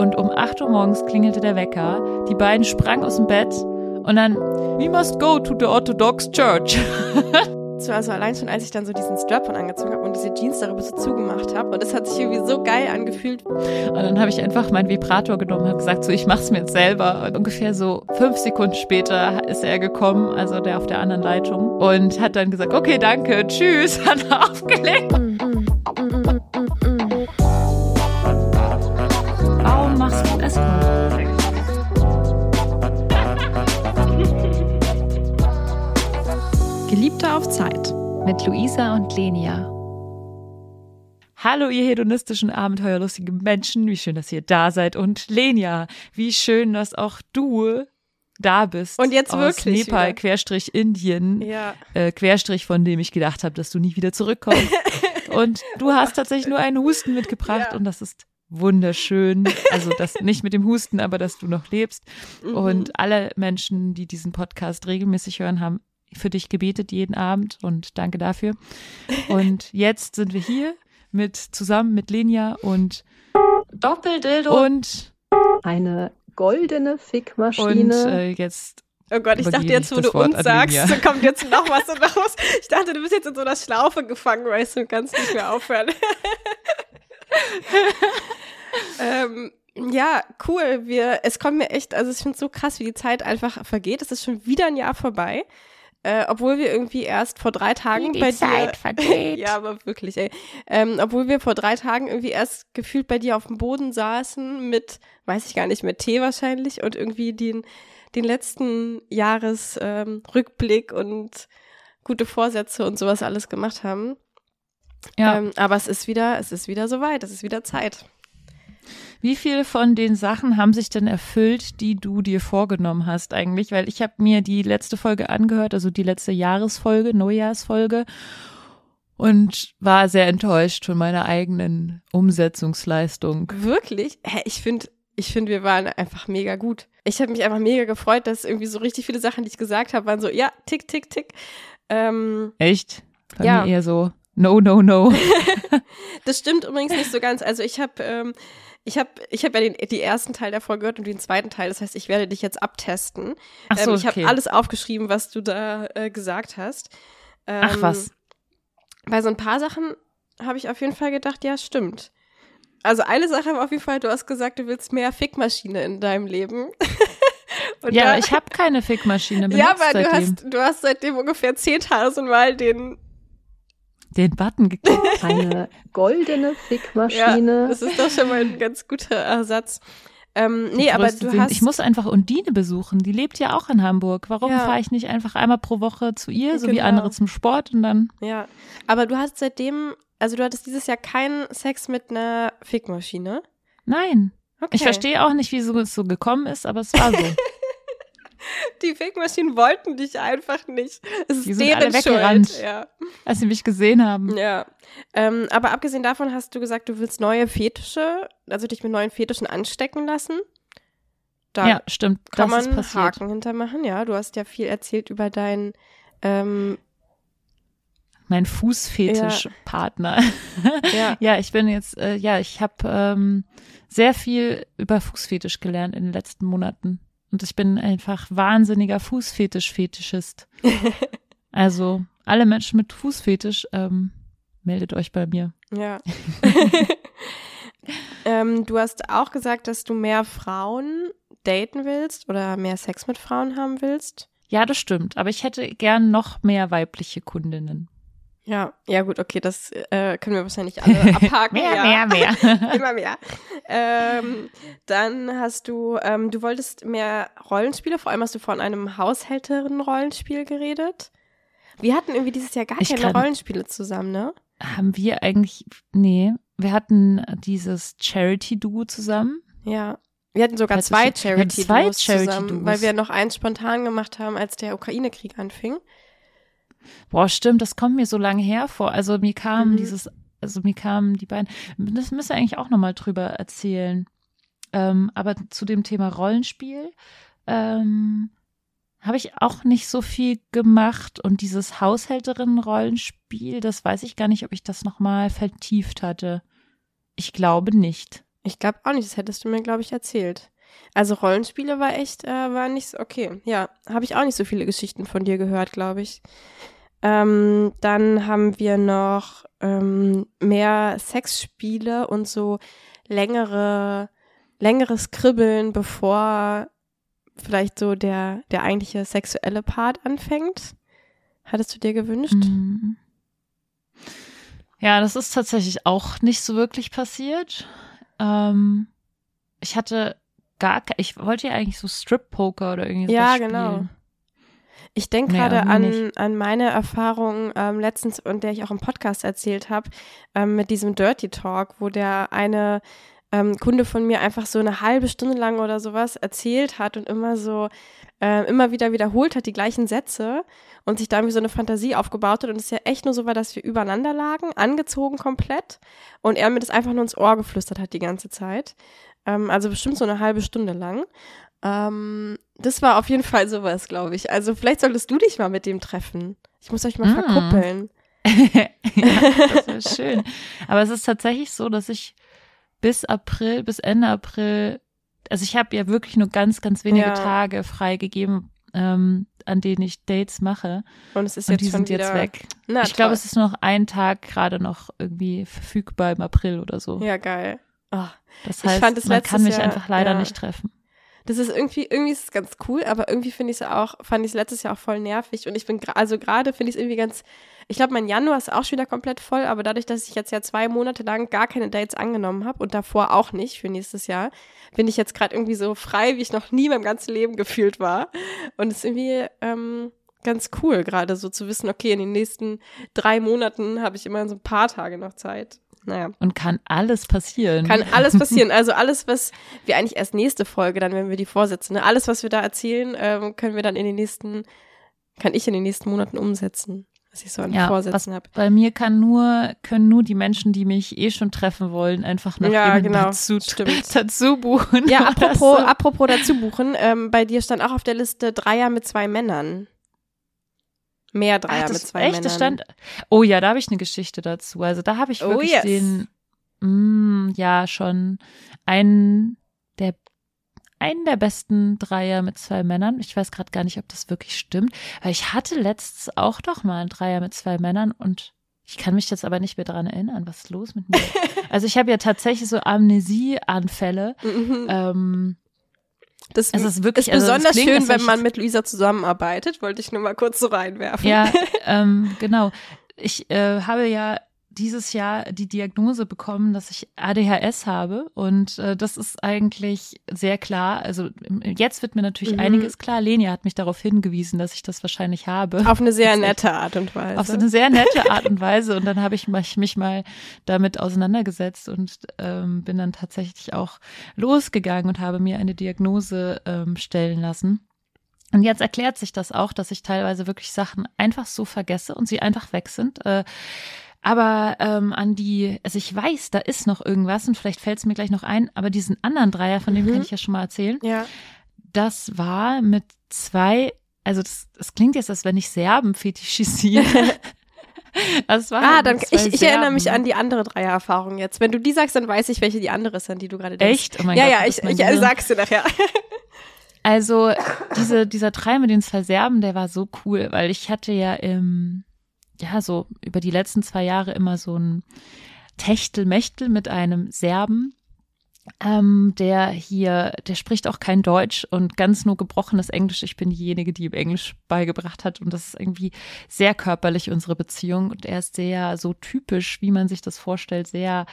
und um 8 Uhr morgens klingelte der Wecker. Die beiden sprangen aus dem Bett und dann, we must go to the Orthodox Church. Also allein schon, als ich dann so diesen Strap-on angezogen habe und diese Jeans darüber so zugemacht habe. Und es hat sich irgendwie so geil angefühlt. Und dann habe ich einfach meinen Vibrator genommen und gesagt, so ich mach's mir jetzt selber. Und ungefähr so fünf Sekunden später ist er gekommen, also der auf der anderen Leitung, und hat dann gesagt, okay, danke, tschüss, hat er aufgelegt. Auf Zeit. Mit Luisa und Lenia. Hallo, ihr hedonistischen, abenteuerlustigen Menschen. Wie schön, dass ihr da seid. Und Lenia, wie schön, dass auch du da bist. Und jetzt aus wirklich Nepal, wieder. Querstrich Indien. Ja. Äh, Querstrich, von dem ich gedacht habe, dass du nie wieder zurückkommst. und du hast tatsächlich nur einen Husten mitgebracht Ja. und das ist wunderschön. Also das nicht mit dem Husten, aber dass du noch lebst. Mhm. Und alle Menschen, die diesen Podcast regelmäßig hören, haben für dich gebetet jeden Abend und danke dafür. Und jetzt sind wir hier mit zusammen mit Lenia und Doppeldildo. und eine goldene und Fickmaschine. äh, jetzt Oh Gott, ich dachte jetzt, wo du Wort uns sagst, so kommt jetzt noch was raus. Ich dachte, du bist jetzt in so einer Schlaufe gefangen, weißt du, und kannst nicht mehr aufhören. ähm, ja, cool. Wir, es kommt mir echt, also ich finde es so krass, wie die Zeit einfach vergeht. Es ist schon wieder ein Jahr vorbei. Äh, obwohl wir irgendwie erst vor drei Tagen bei dir. vergeht. Ja, aber wirklich, ey. Ähm, obwohl wir vor drei Tagen irgendwie erst gefühlt bei dir auf dem Boden saßen mit, weiß ich gar nicht, mit Tee wahrscheinlich und irgendwie den, den letzten Jahresrückblick ähm, Rückblick und gute Vorsätze und sowas alles gemacht haben. ja. Ähm, aber es ist wieder, es ist wieder soweit, es ist wieder Zeit. Wie viele von den Sachen haben sich denn erfüllt, die du dir vorgenommen hast eigentlich? Weil ich habe mir die letzte Folge angehört, also die letzte Jahresfolge, Neujahrsfolge und war sehr enttäuscht von meiner eigenen Umsetzungsleistung. Wirklich? Hä, ich finde, ich finde, wir waren einfach mega gut. Ich habe mich einfach mega gefreut, dass irgendwie so richtig viele Sachen, die ich gesagt habe, waren so, ja, tick, tick, tick. Ähm, Echt? Bei Ja. mir eher so, no, no, no. Das stimmt übrigens nicht so ganz. Also ich habe ähm, ich habe ich hab ja den die ersten Teil der Folge gehört und den zweiten Teil. Das heißt, ich werde dich jetzt abtesten. Ach so, ähm, ich okay. habe alles aufgeschrieben, was du da äh, gesagt hast. Ähm, Ach was. Bei so ein paar Sachen habe ich auf jeden Fall gedacht, ja, stimmt. Also eine Sache war auf jeden Fall, du hast gesagt, du willst mehr Fickmaschine in deinem Leben. Und Ja, da- ich habe keine Fickmaschine benutzt ja, aber du seitdem. hast, du hast seitdem ungefähr 10.000 Mal den, Den Button geklickt. eine goldene ja, Fickmaschine. das ist doch schon mal ein ganz guter Ersatz. Ähm, nee, aber du Sinn. hast, Ich muss einfach Undine besuchen. Die lebt ja auch in Hamburg. Warum Ja. fahre ich nicht einfach einmal pro Woche zu ihr, so wie Genau. andere zum Sport und dann Ja, aber du hast seitdem, also du hattest dieses Jahr keinen Sex mit einer Fickmaschine. Nein. Okay. Ich verstehe auch nicht, wieso es so gekommen ist, aber es war so. Die Fickmaschinen wollten dich einfach nicht. Es ist Die sind deren alle weggerannt. Schuld. Ja. als sie mich gesehen haben. ja. Ähm, aber abgesehen davon hast du gesagt, du willst neue Fetische, also dich mit neuen Fetischen anstecken lassen. Da Ja, stimmt. kann das man ist passiert. Haken hintermachen, ja. Du hast ja viel erzählt über dein ähm, Mein Fußfetischpartner. ja. Ja. ich bin jetzt, äh, ja, ich habe ähm, sehr viel über Fußfetisch gelernt in den letzten Monaten. Und ich bin einfach wahnsinniger Fußfetisch-Fetischist. also alle Menschen mit Fußfetisch, ähm, meldet euch bei mir. Ja. ähm, du hast auch gesagt, dass du mehr Frauen daten willst oder mehr Sex mit Frauen haben willst. Ja, das stimmt. Aber ich hätte gern noch mehr weibliche Kundinnen. Ja, ja gut, okay, das äh, können wir wahrscheinlich alle abhaken. mehr, ja. mehr, mehr. Immer mehr. Ähm, dann hast du, ähm, du wolltest mehr Rollenspiele, vor allem hast du von einem Haushälterinnen-Rollenspiel geredet. Wir hatten irgendwie dieses Jahr gar Ich keine kann- Rollenspiele zusammen, ne? Haben wir eigentlich, nee, wir hatten dieses Charity-Duo zusammen. Ja. Wir hatten sogar zwei Charity-Duos zusammen, Charity-Duos. weil wir noch eins spontan gemacht haben, als der Ukraine-Krieg anfing. Boah, stimmt, das kommt mir so lange her vor. Also mir kam Mhm. dieses, also mir kamen die beiden, das müssen wir eigentlich auch nochmal drüber erzählen. Ähm, aber zu dem Thema Rollenspiel ähm, habe ich auch nicht so viel gemacht und dieses Haushälterinnen-Rollenspiel, das weiß ich gar nicht, ob ich das nochmal vertieft hatte. Ich glaube nicht. Ich glaube auch nicht, das hättest du mir, glaube ich, erzählt. Also Rollenspiele war echt, äh, war nicht so, okay, ja, habe ich auch nicht so viele Geschichten von dir gehört, glaube ich. Ähm, dann haben wir noch ähm, mehr Sexspiele und so längere, längeres Kribbeln, bevor vielleicht so der, der eigentliche sexuelle Part anfängt. Hattest du dir gewünscht? Mhm. Ja, das ist tatsächlich auch nicht so wirklich passiert. Ähm, ich hatte gar, ich wollte ja eigentlich so Strip-Poker oder irgendwie Ja, spielen. genau. Ich denke Nee, gerade an, an meine Erfahrung ähm, letztens und der ich auch im Podcast erzählt habe, ähm, mit diesem Dirty Talk, wo der eine ähm, Kunde von mir einfach so eine halbe Stunde lang oder sowas erzählt hat und immer so äh, immer wieder wiederholt hat die gleichen Sätze und sich da irgendwie so eine Fantasie aufgebaut hat und es ja echt nur so war, dass wir übereinander lagen, angezogen komplett und er mir das einfach nur ins Ohr geflüstert hat die ganze Zeit. Ähm, also bestimmt so eine halbe Stunde lang. Ähm, das war auf jeden Fall sowas, glaube ich. Also vielleicht solltest du dich mal mit dem treffen. Ich muss euch mal Mm. verkuppeln. ja, das wäre schön. Aber es ist tatsächlich so, dass ich bis April, bis Ende April, also ich habe ja wirklich nur ganz, ganz wenige Ja. Tage freigegeben, ähm, an denen ich Dates mache. Und es ist Und jetzt die schon sind wieder, jetzt weg. Na, ich glaube, es ist noch ein Tag gerade noch irgendwie verfügbar im April oder so. Ja, geil. Oh, Das Ich heißt, fand es man kann mich Jahr- einfach leider ja. nicht treffen. Das ist irgendwie, irgendwie ist es ganz cool, aber irgendwie finde ich es auch, fand ich es letztes Jahr auch voll nervig. Und ich bin, also gerade finde ich es irgendwie ganz, ich glaube, mein Januar ist auch schon wieder komplett voll, aber dadurch, dass ich jetzt ja zwei Monate lang gar keine Dates angenommen habe und davor auch nicht für nächstes Jahr, bin ich jetzt gerade irgendwie so frei, wie ich noch nie in meinem ganzen Leben gefühlt war. Und es ist irgendwie ähm, ganz cool, gerade so zu wissen, okay, in den nächsten drei Monaten habe ich immer so ein paar Tage noch Zeit. Naja. Und kann alles passieren. Kann alles passieren. Also alles, was wir eigentlich erst nächste Folge, dann wenn wir die vorsetzen, ne? alles, was wir da erzählen, ähm, können wir dann in den nächsten, kann ich in den nächsten Monaten umsetzen, was ich so an Ja, Vorsätzen habe. Bei mir kann nur, können nur die Menschen, die mich eh schon treffen wollen, einfach nach Ja, genau. dazu, Stimmt. dazu buchen. Ja, oder apropos, so. apropos dazu buchen, ähm, bei dir stand auch auf der Liste Dreier mit zwei Männern. Mehr Dreier Ach, das, mit zwei echt, Männern. das stand. Oh ja, da habe ich eine Geschichte dazu. Also da habe ich Oh, wirklich yes. den, mm, ja schon einen der einen der besten Dreier mit zwei Männern. Ich weiß gerade gar nicht, ob das wirklich stimmt, weil ich hatte letztens auch doch mal einen Dreier mit zwei Männern und ich kann mich jetzt aber nicht mehr dran erinnern, was ist los mit mir? also ich habe ja tatsächlich so Amnesieanfälle. Mhm. Ähm, Das es ist wirklich ist also besonders klingt, schön, wenn man mit Luisa zusammenarbeitet, wollte ich nur mal kurz so reinwerfen. Ja, ähm, genau. Ich äh, habe ja dieses Jahr die Diagnose bekommen, dass ich ADHS habe und äh, das ist eigentlich sehr klar. Also jetzt wird mir natürlich Mhm. einiges klar. Lenia hat mich darauf hingewiesen, dass ich das wahrscheinlich habe. Auf eine sehr nette Art und Weise. Auf so eine sehr nette Art und Weise. Und dann habe ich mich, mich mal damit auseinandergesetzt und ähm, bin dann tatsächlich auch losgegangen und habe mir eine Diagnose ähm, stellen lassen. Und jetzt erklärt sich das auch, dass ich teilweise wirklich Sachen einfach so vergesse und sie einfach weg sind. Äh, aber ähm, an die, also ich weiß, da ist noch irgendwas und vielleicht fällt es mir gleich noch ein, aber diesen anderen Dreier, von dem Mhm. kann ich ja schon mal erzählen, ja. das war mit zwei, also das, das klingt jetzt, als wenn ich Serben fetischisiere. das war Ah, dann ich, ich erinnere mich an die andere Dreiererfahrung jetzt. Wenn du die sagst, dann weiß ich, welche die andere ist, an die du gerade denkst. Echt? Oh mein ja, Gott, ja, ich, ich Gehirn. sag's dir nachher. Also diese, dieser Dreier mit den zwei Serben, der war so cool, weil ich hatte ja im, ja, so über die letzten zwei Jahre immer so ein Techtelmechtel mit einem Serben, ähm, der hier, der spricht auch kein Deutsch und ganz nur gebrochenes Englisch. Ich bin diejenige, die ihm Englisch beigebracht hat und das ist irgendwie sehr körperlich unsere Beziehung und er ist sehr so typisch, wie man sich das vorstellt, sehr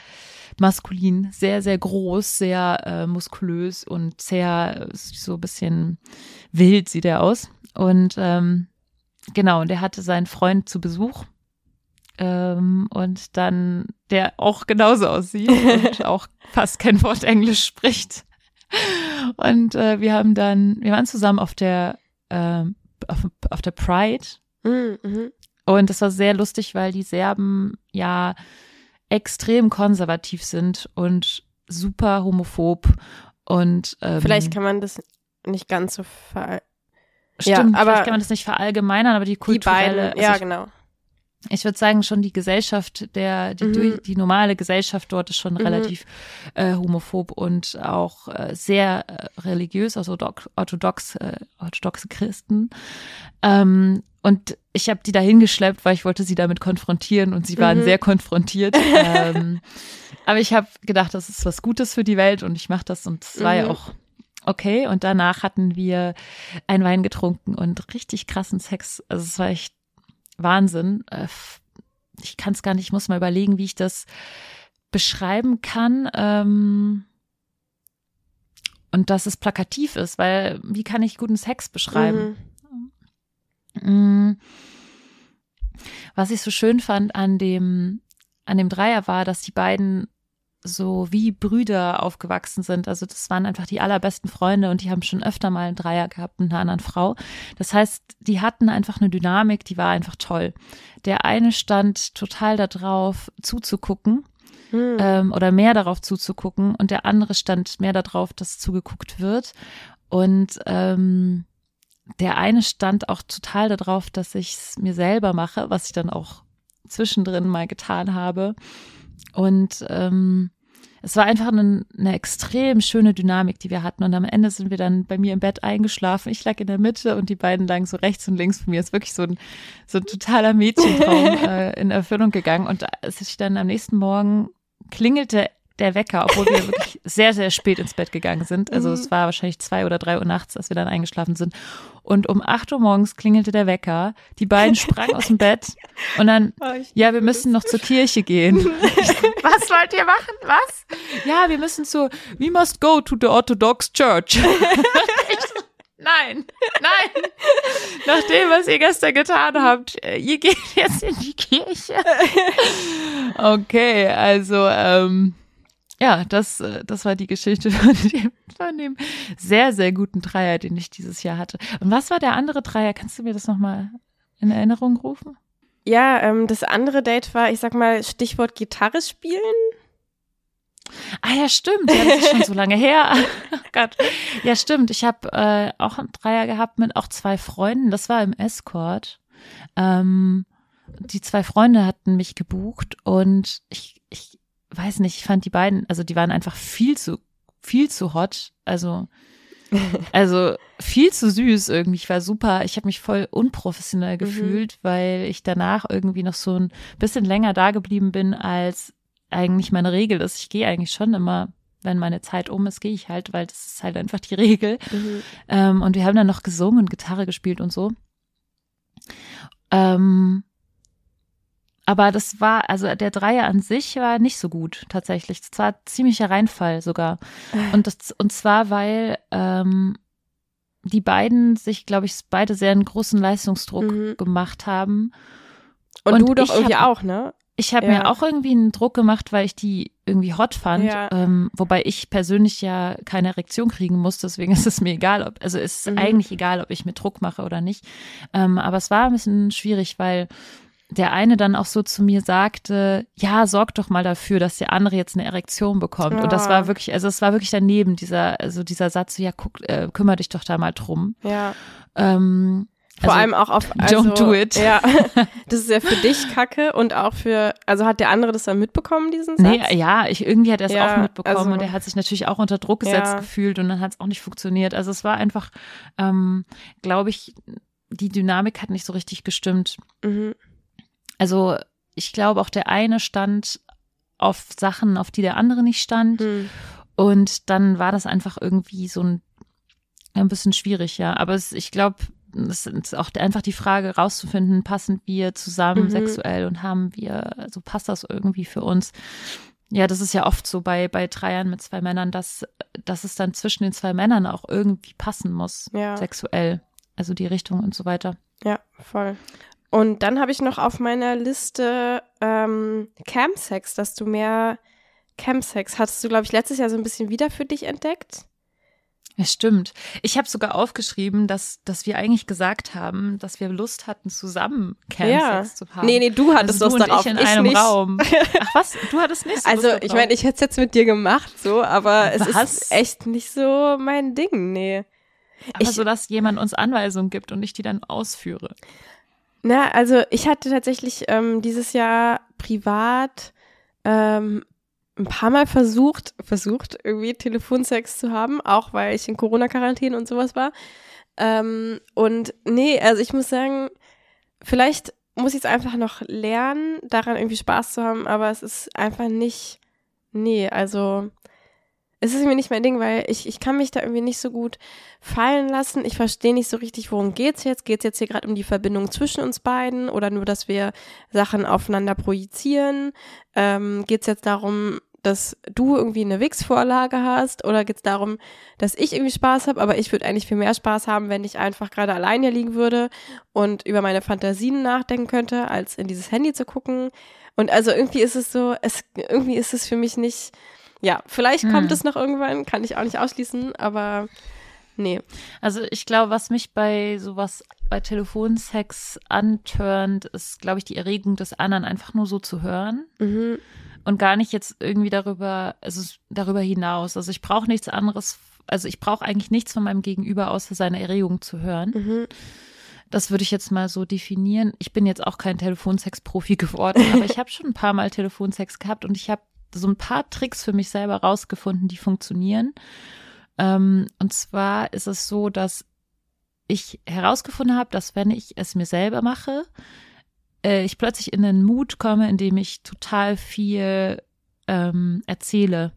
maskulin, sehr, sehr groß, sehr äh, muskulös und sehr so ein bisschen wild sieht er aus. Und ähm, genau, und er hatte seinen Freund zu Besuch. Ähm, und dann, der auch genauso aussieht und auch fast kein Wort Englisch spricht. Und äh, wir haben dann, wir waren zusammen auf der, ähm, auf, auf der Pride Mhm, mhm. und das war sehr lustig, weil die Serben ja extrem konservativ sind und super homophob und ähm, Vielleicht kann man das nicht ganz so ver stimmt, ja, aber vielleicht kann man das nicht verallgemeinern, aber die die kulturelle, beiden, ja, also genau. ich würde sagen, schon die Gesellschaft, der, die, Mhm. die normale Gesellschaft dort ist schon Mhm. relativ äh, homophob und auch äh, sehr äh, religiös, also orthodox, äh, orthodoxe Christen. Ähm, und ich habe die da hingeschleppt, weil ich wollte sie damit konfrontieren und sie waren Mhm. sehr konfrontiert. ähm, aber ich habe gedacht, das ist was Gutes für die Welt und ich mache das und es war ja Mhm. auch okay. Und danach hatten wir einen Wein getrunken und richtig krassen Sex. Also es war echt Wahnsinn. Äh, Ich kann es gar nicht, ich muss mal überlegen, wie ich das beschreiben kann. Ähm, und dass es plakativ ist, weil wie kann ich guten Sex beschreiben? Mhm. Mm. Was ich so schön fand an dem, an dem Dreier war, dass die beiden so wie Brüder aufgewachsen sind. Also das waren einfach die allerbesten Freunde und die haben schon öfter mal einen Dreier gehabt mit einer anderen Frau. Das heißt, die hatten einfach eine Dynamik, die war einfach toll. Der eine stand total darauf zuzugucken Mhm. ähm, oder mehr darauf zuzugucken und der andere stand mehr darauf, dass zugeguckt wird. Und ähm, der eine stand auch total darauf, dass ich es mir selber mache, was ich dann auch zwischendrin mal getan habe. Und ähm, es war einfach eine, eine extrem schöne Dynamik, die wir hatten. Und am Ende sind wir dann bei mir im Bett eingeschlafen. Ich lag in der Mitte und die beiden lagen so rechts und links von mir. Es ist wirklich so ein, so ein totaler Mädchentraum äh, in Erfüllung gegangen. Und als ich dann am nächsten Morgen klingelte der Wecker, obwohl wir wirklich sehr, sehr spät ins Bett gegangen sind. Also es war wahrscheinlich zwei oder drei Uhr nachts, als wir dann eingeschlafen sind. Und um acht Uhr morgens klingelte der Wecker. Die beiden sprangen aus dem Bett und dann, Oh, ja, wir müssen noch zur Kirche gehen. Was wollt ihr machen? Was? Ja, wir müssen zu, we must go to the Orthodox Church. Nein, nein. Nach dem, was ihr gestern getan habt, äh, ihr geht jetzt in die Kirche. Okay, also ähm, ja, das, äh, das war die Geschichte von dem, von dem sehr, sehr guten Dreier, den ich dieses Jahr hatte. Und was war der andere Dreier? Kannst du mir das nochmal in Erinnerung rufen? Ja, ähm, das andere Date war, ich sag mal, Stichwort Gitarre spielen. Ah ja, stimmt. Ja, das ist schon so lange her. Oh Gott. Ja, stimmt. Ich habe äh, auch einen Dreier gehabt mit auch zwei Freunden. Das war im Escort. Ähm, die zwei Freunde hatten mich gebucht und ich, ich weiß nicht, ich fand die beiden, also die waren einfach viel zu, viel zu hot. Also, also viel zu süß irgendwie. Ich war super. Ich habe mich voll unprofessionell gefühlt, weil ich danach irgendwie noch so ein bisschen länger da geblieben bin, als eigentlich meine Regel ist. Ich gehe eigentlich schon immer, wenn meine Zeit um ist, gehe ich halt, weil das ist halt einfach die Regel. Ähm, und wir haben dann noch gesungen und Gitarre gespielt und so. Ähm, aber das war, also der Dreier an sich war nicht so gut tatsächlich. Das war ziemlicher Reinfall sogar. Und das, und zwar, weil ähm, die beiden sich, glaube ich, beide sehr einen großen Leistungsdruck Mhm. gemacht haben. Und, Und du doch irgendwie hab- auch, ne? Ich habe Ja. mir auch irgendwie einen Druck gemacht, weil ich die irgendwie hot fand. Ja. Ähm, wobei ich persönlich ja keine Erektion kriegen muss, deswegen ist es mir egal, ob, also es ist Mhm. eigentlich egal, ob ich mir Druck mache oder nicht. Ähm, aber es war ein bisschen schwierig, weil der eine dann auch so zu mir sagte, ja, sorg doch mal dafür, dass der andere jetzt eine Erektion bekommt. Und das Ah. war wirklich, also es war wirklich daneben, dieser, also dieser Satz, so, ja, guck, äh, kümmere dich doch da mal drum. Ja. Ähm, Vor also, allem auch auf. Also, don't do it. Ja. Das ist ja für dich kacke und auch für. Also hat der andere das dann mitbekommen, diesen Satz? Nee, ja, ich, irgendwie hat er es Ja, auch mitbekommen also- und er hat sich natürlich auch unter Druck gesetzt Ja. gefühlt und dann hat es auch nicht funktioniert. Also es war einfach, ähm, glaube ich, die Dynamik hat nicht so richtig gestimmt. Mhm. Also ich glaube auch der eine stand auf Sachen, auf die der andere nicht stand Hm. und dann war das einfach irgendwie so ein, ein bisschen schwierig, ja. Aber es, ich glaube, es ist auch einfach die Frage rauszufinden, passen wir zusammen Mhm. sexuell und haben wir, also passt das irgendwie für uns? Ja, das ist ja oft so bei, bei Dreiern mit zwei Männern, dass, dass es dann zwischen den zwei Männern auch irgendwie passen muss, Ja. sexuell. Also die Richtung und so weiter. Ja, voll. Und dann habe ich noch auf meiner Liste ähm, Campsex, dass du mehr Campsex hattest du, glaube ich, letztes Jahr so ein bisschen wieder für dich entdeckt. Ja, stimmt. Ich habe sogar aufgeschrieben, dass, dass wir eigentlich gesagt haben, dass wir Lust hatten, zusammen Campsex zu haben. Nee, nee, du hattest also du und darauf, ich in einem nicht. Raum. Ach was? Du hattest nicht so Also, ich meine, ich hätte es jetzt mit dir gemacht, so, aber es Was? ist echt nicht so mein Ding, nee. Aber ich- so, dass jemand uns Anweisungen gibt und ich die dann ausführe. Na, also ich hatte tatsächlich ähm, dieses Jahr privat ähm, ein paar Mal versucht, versucht, irgendwie Telefonsex zu haben, auch weil ich in Corona-Quarantäne und sowas war. Ähm, und nee, also ich muss sagen, vielleicht muss ich es einfach noch lernen, daran irgendwie Spaß zu haben, aber es ist einfach nicht, nee, also es ist mir nicht mein Ding, weil ich, ich kann mich da irgendwie nicht so gut fallen lassen. Ich verstehe nicht so richtig, worum geht's jetzt? Geht's jetzt hier gerade um die Verbindung zwischen uns beiden oder nur, dass wir Sachen aufeinander projizieren? Ähm, geht's jetzt darum, dass du irgendwie eine Wix-Vorlage hast oder geht's darum, dass ich irgendwie Spaß habe, aber ich würde eigentlich viel mehr Spaß haben, wenn ich einfach gerade allein hier liegen würde und über meine Fantasien nachdenken könnte, als in dieses Handy zu gucken. Und also irgendwie ist es so, es irgendwie ist es für mich nicht ja, vielleicht hm. kommt es noch irgendwann, kann ich auch nicht ausschließen, aber nee. Also ich glaube, was mich bei sowas, bei Telefonsex antörnt, ist, glaube ich, die Erregung des anderen einfach nur so zu hören. Mhm. Und gar nicht jetzt irgendwie darüber, also darüber hinaus. Also ich brauche nichts anderes, also ich brauche eigentlich nichts von meinem Gegenüber, außer seine Erregung zu hören. Mhm. Das würde ich jetzt mal so definieren. Ich bin jetzt auch kein Telefonsex-Profi geworden, aber ich habe schon ein paar Mal Telefonsex gehabt und ich habe so ein paar Tricks für mich selber rausgefunden, die funktionieren. Ähm, und zwar ist es so, dass ich herausgefunden habe, dass wenn ich es mir selber mache, äh, ich plötzlich in einen Mut komme, in dem ich total viel ähm, erzähle.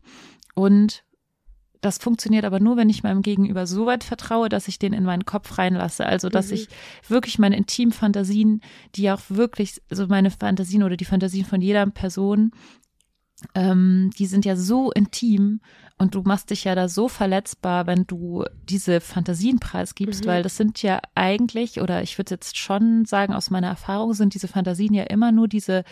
Und das funktioniert aber nur, wenn ich meinem Gegenüber so weit vertraue, dass ich den in meinen Kopf reinlasse. Also, dass mhm. ich wirklich meine intimen Fantasien, die auch wirklich, also meine Fantasien oder die Fantasien von jeder Person ähm, die sind ja so intim und du machst dich ja da so verletzbar, wenn du diese Fantasien preisgibst, mhm. weil das sind ja eigentlich, oder ich würde jetzt schon sagen, aus meiner Erfahrung sind diese Fantasien ja immer nur diese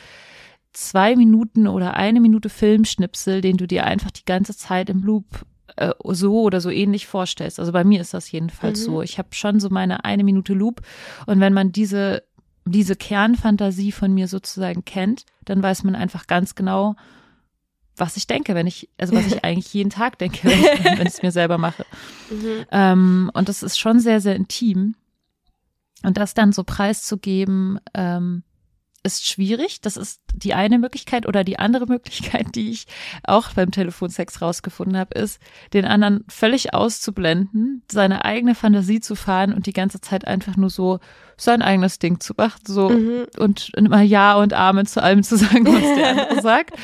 zwei Minuten oder eine Minute Filmschnipsel, den du dir einfach die ganze Zeit im Loop äh, so oder so ähnlich vorstellst. Also bei mir ist das jedenfalls mhm. so. Ich habe schon so meine eine Minute Loop und wenn man diese diese Kernfantasie von mir sozusagen kennt, dann weiß man einfach ganz genau, was ich denke, wenn ich, also was ich eigentlich jeden Tag denke, wenn ich, es mir selber mache. Mhm. Ähm, und das ist schon sehr, sehr intim. Und das dann so preiszugeben, ähm, ist schwierig. Das ist die eine Möglichkeit oder die andere Möglichkeit, die ich auch beim Telefonsex rausgefunden habe, ist, den anderen völlig auszublenden, seine eigene Fantasie zu fahren und die ganze Zeit einfach nur so sein eigenes Ding zu machen, so mhm. und immer Ja und Amen zu allem zu sagen, was der andere sagt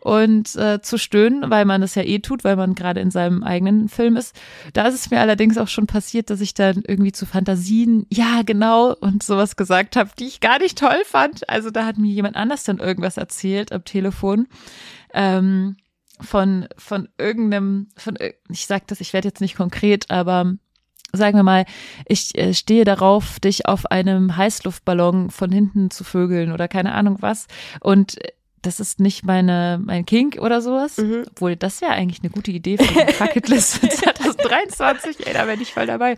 und äh, zu stöhnen, weil man das ja eh tut, weil man gerade in seinem eigenen Film ist. Da ist es mir allerdings auch schon passiert, dass ich dann irgendwie zu Fantasien, ja genau, und sowas gesagt habe, die ich gar nicht toll fand. Also da hat mir jemand anders dann irgendwas erzählt am Telefon. Ähm, von, von irgendeinem, von, ich sag das, ich werde jetzt nicht konkret, aber sagen wir mal, ich äh, stehe darauf, dich auf einem Heißluftballon von hinten zu vögeln oder keine Ahnung was. Und das ist nicht meine, mein Kink oder sowas. Mhm. Obwohl, das wäre eigentlich eine gute Idee für die Bucketlist 2023. Ey, da wäre ich voll dabei.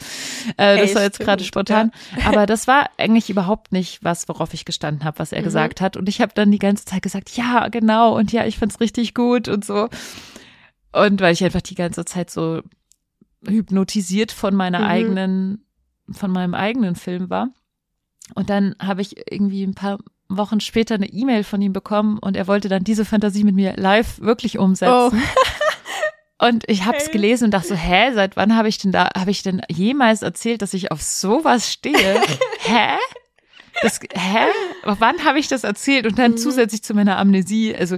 Äh, das Ey, war jetzt gerade spontan. Ja. Aber das war eigentlich überhaupt nicht was, worauf ich gestanden habe, was er mhm. gesagt hat. Und ich habe dann die ganze Zeit gesagt, ja, genau. Und ja, ich fand's richtig gut und so. Und weil ich einfach die ganze Zeit so hypnotisiert von meiner mhm. eigenen, von meinem eigenen Film war. Und dann habe ich irgendwie ein paar Wochen später eine E-Mail von ihm bekommen und er wollte dann diese Fantasie mit mir live wirklich umsetzen. Oh. Und ich habe es gelesen und dachte so, hä, seit wann habe ich denn da, habe ich denn jemals erzählt, dass ich auf sowas stehe? hä? Das, hä? Wann habe ich das erzählt? Und dann mhm. zusätzlich zu meiner Amnesie, also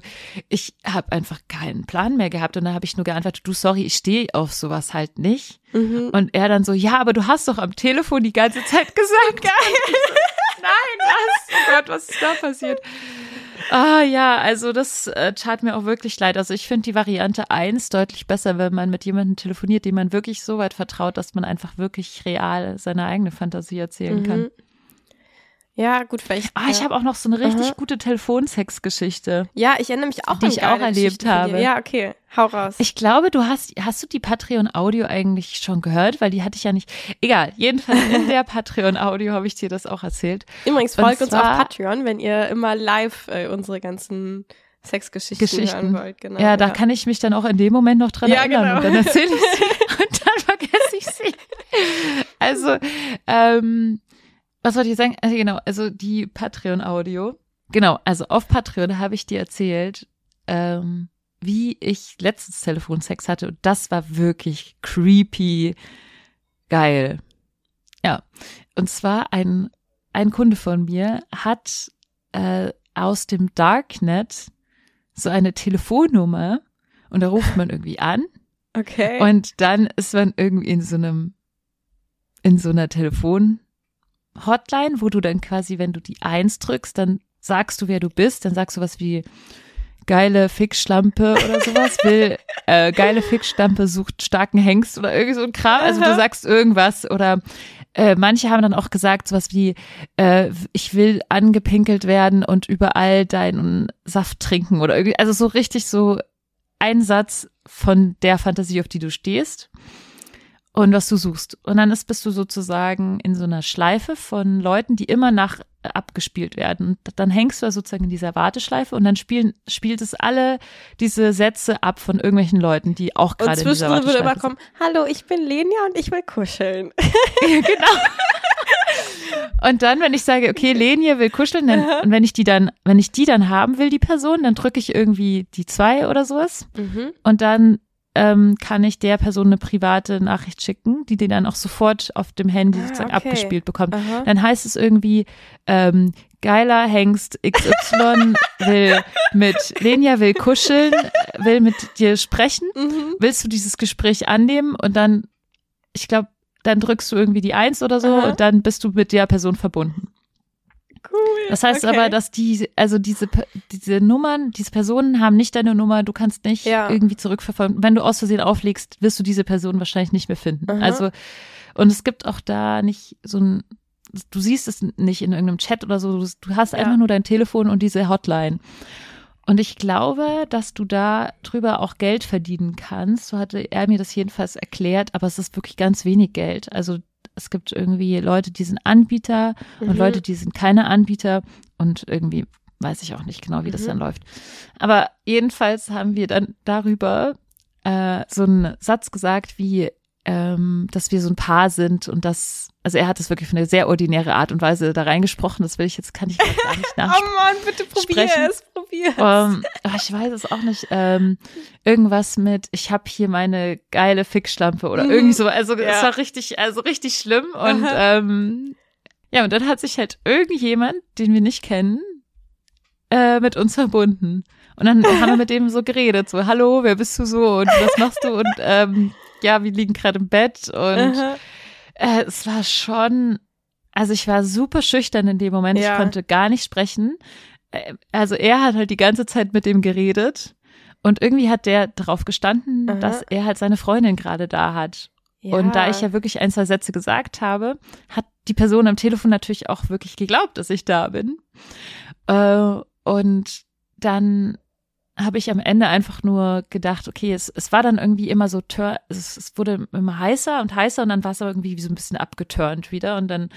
ich habe einfach keinen Plan mehr gehabt und da habe ich nur geantwortet, du sorry, ich stehe auf sowas halt nicht. Mhm. Und er dann so, ja, aber du hast doch am Telefon die ganze Zeit gesagt. Geil nein, was? Oh Gott, was ist da passiert? Ah ja, also das äh, tat mir auch wirklich leid. Also ich finde die Variante eins deutlich besser, wenn man mit jemandem telefoniert, dem man wirklich so weit vertraut, dass man einfach wirklich real seine eigene Fantasie erzählen mhm. kann. Ja, gut, vielleicht. Ah, ich habe auch noch so eine richtig Aha. gute Telefonsex-Geschichte. Ja, ich erinnere mich auch die ich auch erlebt habe. Ja, okay, hau raus. Ich glaube, du hast hast du die Patreon Audio eigentlich schon gehört, weil die hatte ich ja nicht. Egal, jedenfalls in der Patreon Audio habe ich dir das auch erzählt. Übrigens folgt uns auf Patreon, wenn ihr immer live äh, unsere ganzen Sexgeschichten Geschichten. hören wollt. Genau, ja, da kann ich mich dann auch in dem Moment noch dran ja, erinnern genau. und dann erzähle ich sie und dann vergesse ich sie. Also ähm, was wollte ich sagen? Also genau, also die Patreon-Audio. Genau, also auf Patreon habe ich dir erzählt, ähm, wie ich letztens Telefonsex hatte und das war wirklich creepy geil. Ja, und zwar ein, ein Kunde von mir hat äh, aus dem Darknet so eine Telefonnummer und da ruft man irgendwie an Okay. und dann ist man irgendwie in so einem, in so einer Telefon-Hotline, wo du dann quasi, wenn du die Eins drückst, dann sagst du, wer du bist, dann sagst du was wie geile Fixschlampe oder sowas, will, äh, geile Fixschlampe sucht starken Hengst oder irgendwie so ein Kram. Also du sagst irgendwas oder äh, manche haben dann auch gesagt sowas wie, äh, ich will angepinkelt werden und überall deinen Saft trinken oder irgendwie, also so richtig so ein Satz von der Fantasie, auf die du stehst und was du suchst. Und dann ist, bist du sozusagen in so einer Schleife von Leuten, die immer nach äh, abgespielt werden. Und dann hängst du da sozusagen in dieser Warteschleife und dann spielen, spielt es alle diese Sätze ab von irgendwelchen Leuten, die auch gerade in dieser zwischendrin würde Warteschleife immer kommen, hallo, ich bin Lenia und ich will kuscheln. Ja, genau. Und dann, wenn ich sage, okay, Lenie will kuscheln, dann, und wenn ich die dann, wenn ich die dann haben will, die Person, dann drücke ich irgendwie die zwei oder sowas. Mhm. Und dann ähm, kann ich der Person eine private Nachricht schicken, die die dann auch sofort auf dem Handy Ah, sozusagen okay. abgespielt bekommt. Aha. Dann heißt es irgendwie, ähm, geiler Hengst XY will mit Lenia will kuscheln, will mit dir sprechen. Mhm. Willst du dieses Gespräch annehmen? Und dann, ich glaube, dann drückst du irgendwie die Eins oder so Aha. und dann bist du mit der Person verbunden. Cool. Das heißt okay. aber, dass die, also diese, diese Nummern, diese Personen haben nicht deine Nummer, du kannst nicht Ja. irgendwie zurückverfolgen. Wenn du aus Versehen auflegst, wirst du diese Person wahrscheinlich nicht mehr finden. Aha. Also, und es gibt auch da nicht so ein, du siehst es nicht in irgendeinem Chat oder so, du, du hast Ja. einfach nur dein Telefon und diese Hotline. Und ich glaube, dass du da drüber auch Geld verdienen kannst. So hatte er mir das jedenfalls erklärt, aber es ist wirklich ganz wenig Geld. Also es gibt irgendwie Leute, die sind Anbieter und Mhm. Leute, die sind keine Anbieter und irgendwie weiß ich auch nicht genau, wie das Mhm. dann läuft. Aber jedenfalls haben wir dann darüber äh, so einen Satz gesagt, wie ähm, dass wir so ein Paar sind und das, also er hat es wirklich auf eine sehr ordinäre Art und Weise da reingesprochen. Das will ich jetzt, kann ich gar nicht Oh nachsprechen. Mann, bitte probier es, probier es. Ähm, ach, ich weiß es auch nicht. Ähm, irgendwas mit, ich habe hier meine geile Fixschlampe oder Mhm. irgendwie so. Also Ja. es war richtig, also richtig schlimm. Und ähm, ja, und dann hat sich halt irgendjemand, den wir nicht kennen, äh, mit uns verbunden. Und dann haben wir mit dem so geredet, so, hallo, wer bist du so und was machst du? Und ähm, ja, wir liegen gerade im Bett und äh, es war schon, also ich war super schüchtern in dem Moment. Ja. Ich konnte gar nicht sprechen. Äh, Also er hat halt die ganze Zeit mit dem geredet und irgendwie hat der darauf gestanden, Aha. dass er halt seine Freundin gerade da hat. Und da ich ja wirklich ein, zwei Sätze gesagt habe, hat die Person am Telefon natürlich auch wirklich geglaubt, dass ich da bin. Äh, und dann habe ich am Ende einfach nur gedacht, okay, es, es war dann irgendwie immer so, tör, es, es wurde immer heißer und heißer und dann war es aber irgendwie so ein bisschen abgeturnt wieder und dann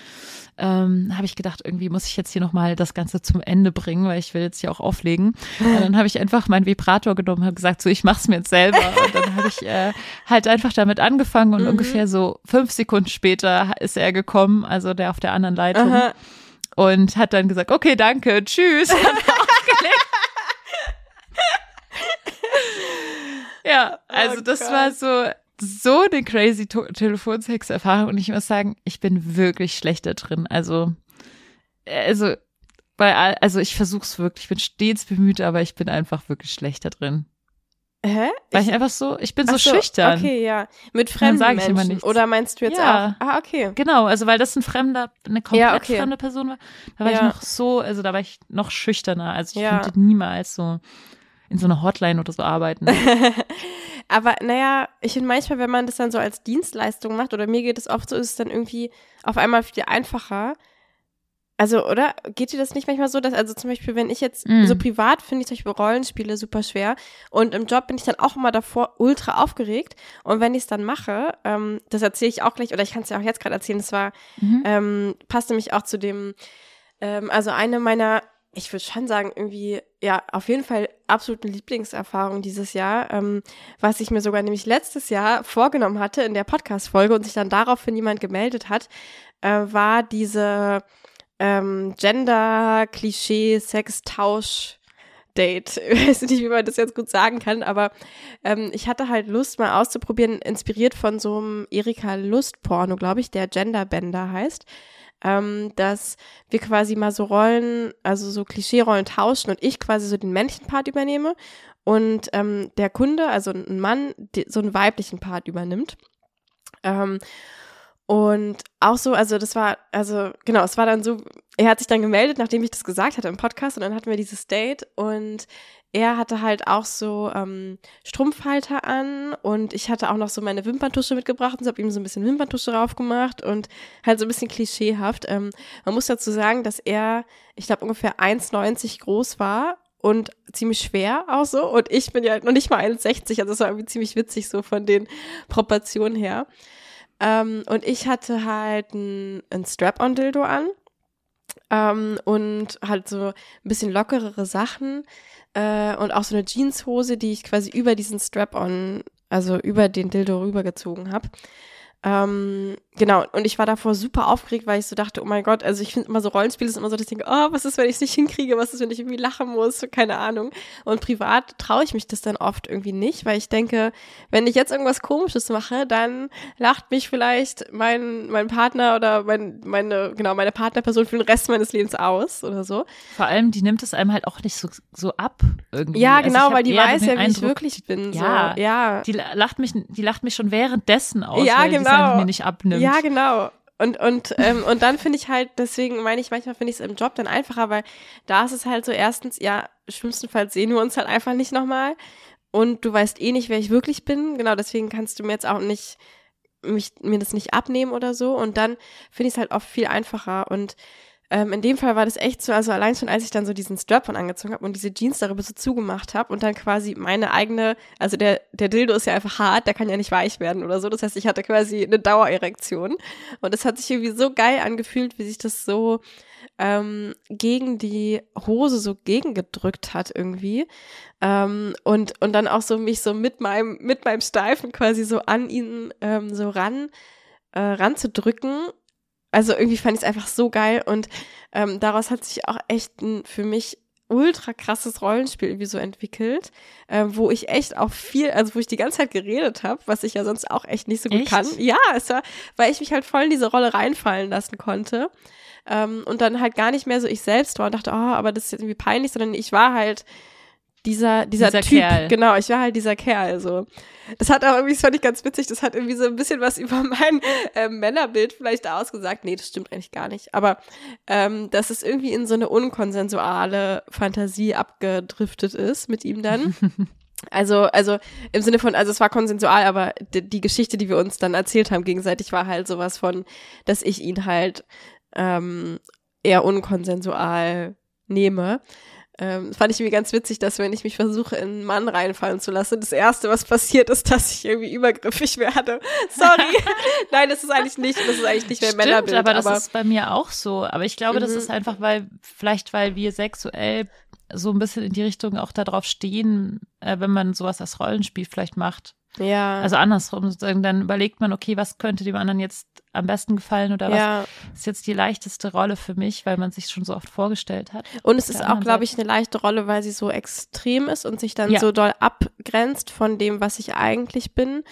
ähm, habe ich gedacht, irgendwie muss ich jetzt hier nochmal das Ganze zum Ende bringen, weil ich will jetzt hier auch auflegen. Und dann habe ich einfach meinen Vibrator genommen, habe gesagt, so ich mach's mir jetzt selber und dann habe ich äh, halt einfach damit angefangen und Mhm. ungefähr so fünf Sekunden später ist er gekommen, also der auf der anderen Leitung Aha. und hat dann gesagt, okay, danke, tschüss. Hat aufgelegt. Ja, also Oh das Gott. war so so eine crazy Telefonsex-Erfahrung und ich muss sagen, ich bin wirklich schlecht da drin. Also also bei also ich versuch's wirklich, ich bin stets bemüht, aber ich bin einfach wirklich schlecht da drin. Hä? Weil ich, einfach so, ich bin so so, schüchtern. Okay, ja. Mit fremden sag ich immer Menschen. nichts. Oder meinst du jetzt Ja. auch? Ah, okay. Genau, also weil das ein fremder, eine komplett Ja, okay. fremde Person war, da war ich Ja. noch so, also da war ich noch schüchterner. Also ich Ja. könnte niemals so in so einer Hotline oder so arbeiten. Aber naja, ich finde manchmal, wenn man das dann so als Dienstleistung macht, oder mir geht es oft so, ist es dann irgendwie auf einmal viel einfacher. Also, oder? Geht dir das nicht manchmal so, dass, also zum Beispiel, wenn ich jetzt Mm. so privat finde ich zum Beispiel Rollenspiele super schwer und im Job bin ich dann auch immer davor ultra aufgeregt und wenn ich es dann mache, ähm, das erzähle ich auch gleich, oder ich kann es ja auch jetzt gerade erzählen, das war Mhm. ähm, passt nämlich auch zu dem, ähm, also eine meiner ich würde schon sagen, irgendwie, ja, auf jeden Fall absolute Lieblingserfahrung dieses Jahr, ähm, was ich mir sogar nämlich letztes Jahr vorgenommen hatte in der Podcast-Folge und sich dann daraufhin jemand gemeldet hat, äh, war diese ähm, Gender-Klischee-Sex-Tausch- Date. Ich weiß nicht, wie man das jetzt gut sagen kann, aber ähm, ich hatte halt Lust, mal auszuprobieren, inspiriert von so einem Erika Lust-Porno, glaube ich, der Genderbender heißt ähm, dass wir quasi mal so Rollen, also so Klischee-Rollen tauschen und ich quasi so den männlichen Part übernehme und ähm, der Kunde, also ein Mann, die, so einen weiblichen Part übernimmt. Ähm, und auch so, also das war, also genau, es war dann so, er hat sich dann gemeldet, nachdem ich das gesagt hatte im Podcast und dann hatten wir dieses Date und er hatte halt auch so ähm, Strumpfhalter an und ich hatte auch noch so meine Wimperntusche mitgebracht und habe ihm so ein bisschen Wimperntusche drauf gemacht und halt so ein bisschen klischeehaft. Ähm, man muss dazu sagen, dass er, ich glaube, ungefähr 1,90 groß war und ziemlich schwer auch so und ich bin ja noch nicht mal 1,60, also es war irgendwie ziemlich witzig so von den Proportionen her. Ähm, und ich hatte halt ein, ein Strap-on-Dildo an ähm, und halt so ein bisschen lockerere Sachen äh, und auch so eine Jeanshose, die ich quasi über diesen Strap-on, also über den Dildo rübergezogen habe. Ähm, genau, und ich war davor super aufgeregt, weil ich so dachte, oh mein Gott, also ich finde immer so Rollenspiele ist immer so, dass ich denke, oh, was ist, wenn ich es nicht hinkriege, was ist, wenn ich irgendwie lachen muss, keine Ahnung. Und privat traue ich mich das dann oft irgendwie nicht, weil ich denke, wenn ich jetzt irgendwas komisches mache, dann lacht mich vielleicht mein, mein Partner oder mein, meine, genau, meine Partnerperson für den Rest meines Lebens aus oder so. Vor allem, die nimmt es einem halt auch nicht so, so ab irgendwie. Ja, also genau, weil die weiß ja, wie Eindruck, ich wirklich bin. Ja, so. ja. Die lacht mich, die lacht mich schon währenddessen aus, ja, weil genau. die es mir nicht abnimmt. Ja, genau. Und, und, ähm, und dann finde ich halt, deswegen meine ich, manchmal finde ich es im Job dann einfacher, weil da ist es halt so, erstens, ja, schlimmstenfalls sehen wir uns halt einfach nicht nochmal. Und du weißt eh nicht, wer ich wirklich bin. Genau, deswegen kannst du mir jetzt auch nicht, mich, mir das nicht abnehmen oder so. Und dann finde ich es halt oft viel einfacher. Und ähm, in dem Fall war das echt so, also allein schon, als ich dann so diesen Strap-on angezogen habe und diese Jeans darüber so zugemacht habe und dann quasi meine eigene, also der, der Dildo ist ja einfach hart, der kann ja nicht weich werden oder so. Das heißt, ich hatte quasi eine Dauererektion. Und es hat sich irgendwie so geil angefühlt, wie sich das so ähm, gegen die Hose so gegengedrückt hat irgendwie. Ähm, und, und dann auch so mich so mit meinem, mit meinem Steifen quasi so an ihn ähm, so ran, äh, ranzudrücken also irgendwie fand ich es einfach so geil und ähm, daraus hat sich auch echt ein für mich ultra krasses Rollenspiel irgendwie so entwickelt, äh, wo ich echt auch viel, also wo ich die ganze Zeit geredet habe, was ich ja sonst auch echt nicht so gut echt? kann. Ja, es war, weil ich mich halt voll in diese Rolle reinfallen lassen konnte. Ähm, und dann halt gar nicht mehr so ich selbst war und dachte, oh, aber das ist jetzt irgendwie peinlich, sondern ich war halt dieser, dieser, Dieser Typ. Kerl. Genau, ich war halt dieser Kerl, so. Das hat aber irgendwie, das fand ich ganz witzig, das hat irgendwie so ein bisschen was über mein äh, Männerbild vielleicht ausgesagt. Nee, das stimmt eigentlich gar nicht. Aber ähm, dass es irgendwie in so eine unkonsensuale Fantasie abgedriftet ist mit ihm dann. Also, also im Sinne von, also es war konsensual, aber die, die Geschichte, die wir uns dann erzählt haben gegenseitig, war halt sowas von, dass ich ihn halt ähm, eher unkonsensual nehme. Ähm, fand ich irgendwie ganz witzig, dass wenn ich mich versuche, in einen Mann reinfallen zu lassen, das Erste, was passiert, ist, dass ich irgendwie übergriffig werde. Sorry. Nein, das ist eigentlich nicht, das ist eigentlich nicht mehr Stimmt, Männerbild. aber das ist bei mir auch so. Aber ich glaube, das Mhm. ist einfach, weil, vielleicht weil wir sexuell so ein bisschen in die Richtung auch darauf stehen, äh, wenn man sowas als Rollenspiel vielleicht macht. Ja. Also andersrum, sozusagen, dann überlegt man, okay, was könnte dem anderen jetzt am besten gefallen oder was ja. ist jetzt die leichteste Rolle für mich, weil man sich schon so oft vorgestellt hat. Und es ist auch, glaube ich, eine leichte Rolle, weil sie so extrem ist und sich dann Ja. so doll abgrenzt von dem, was ich eigentlich bin.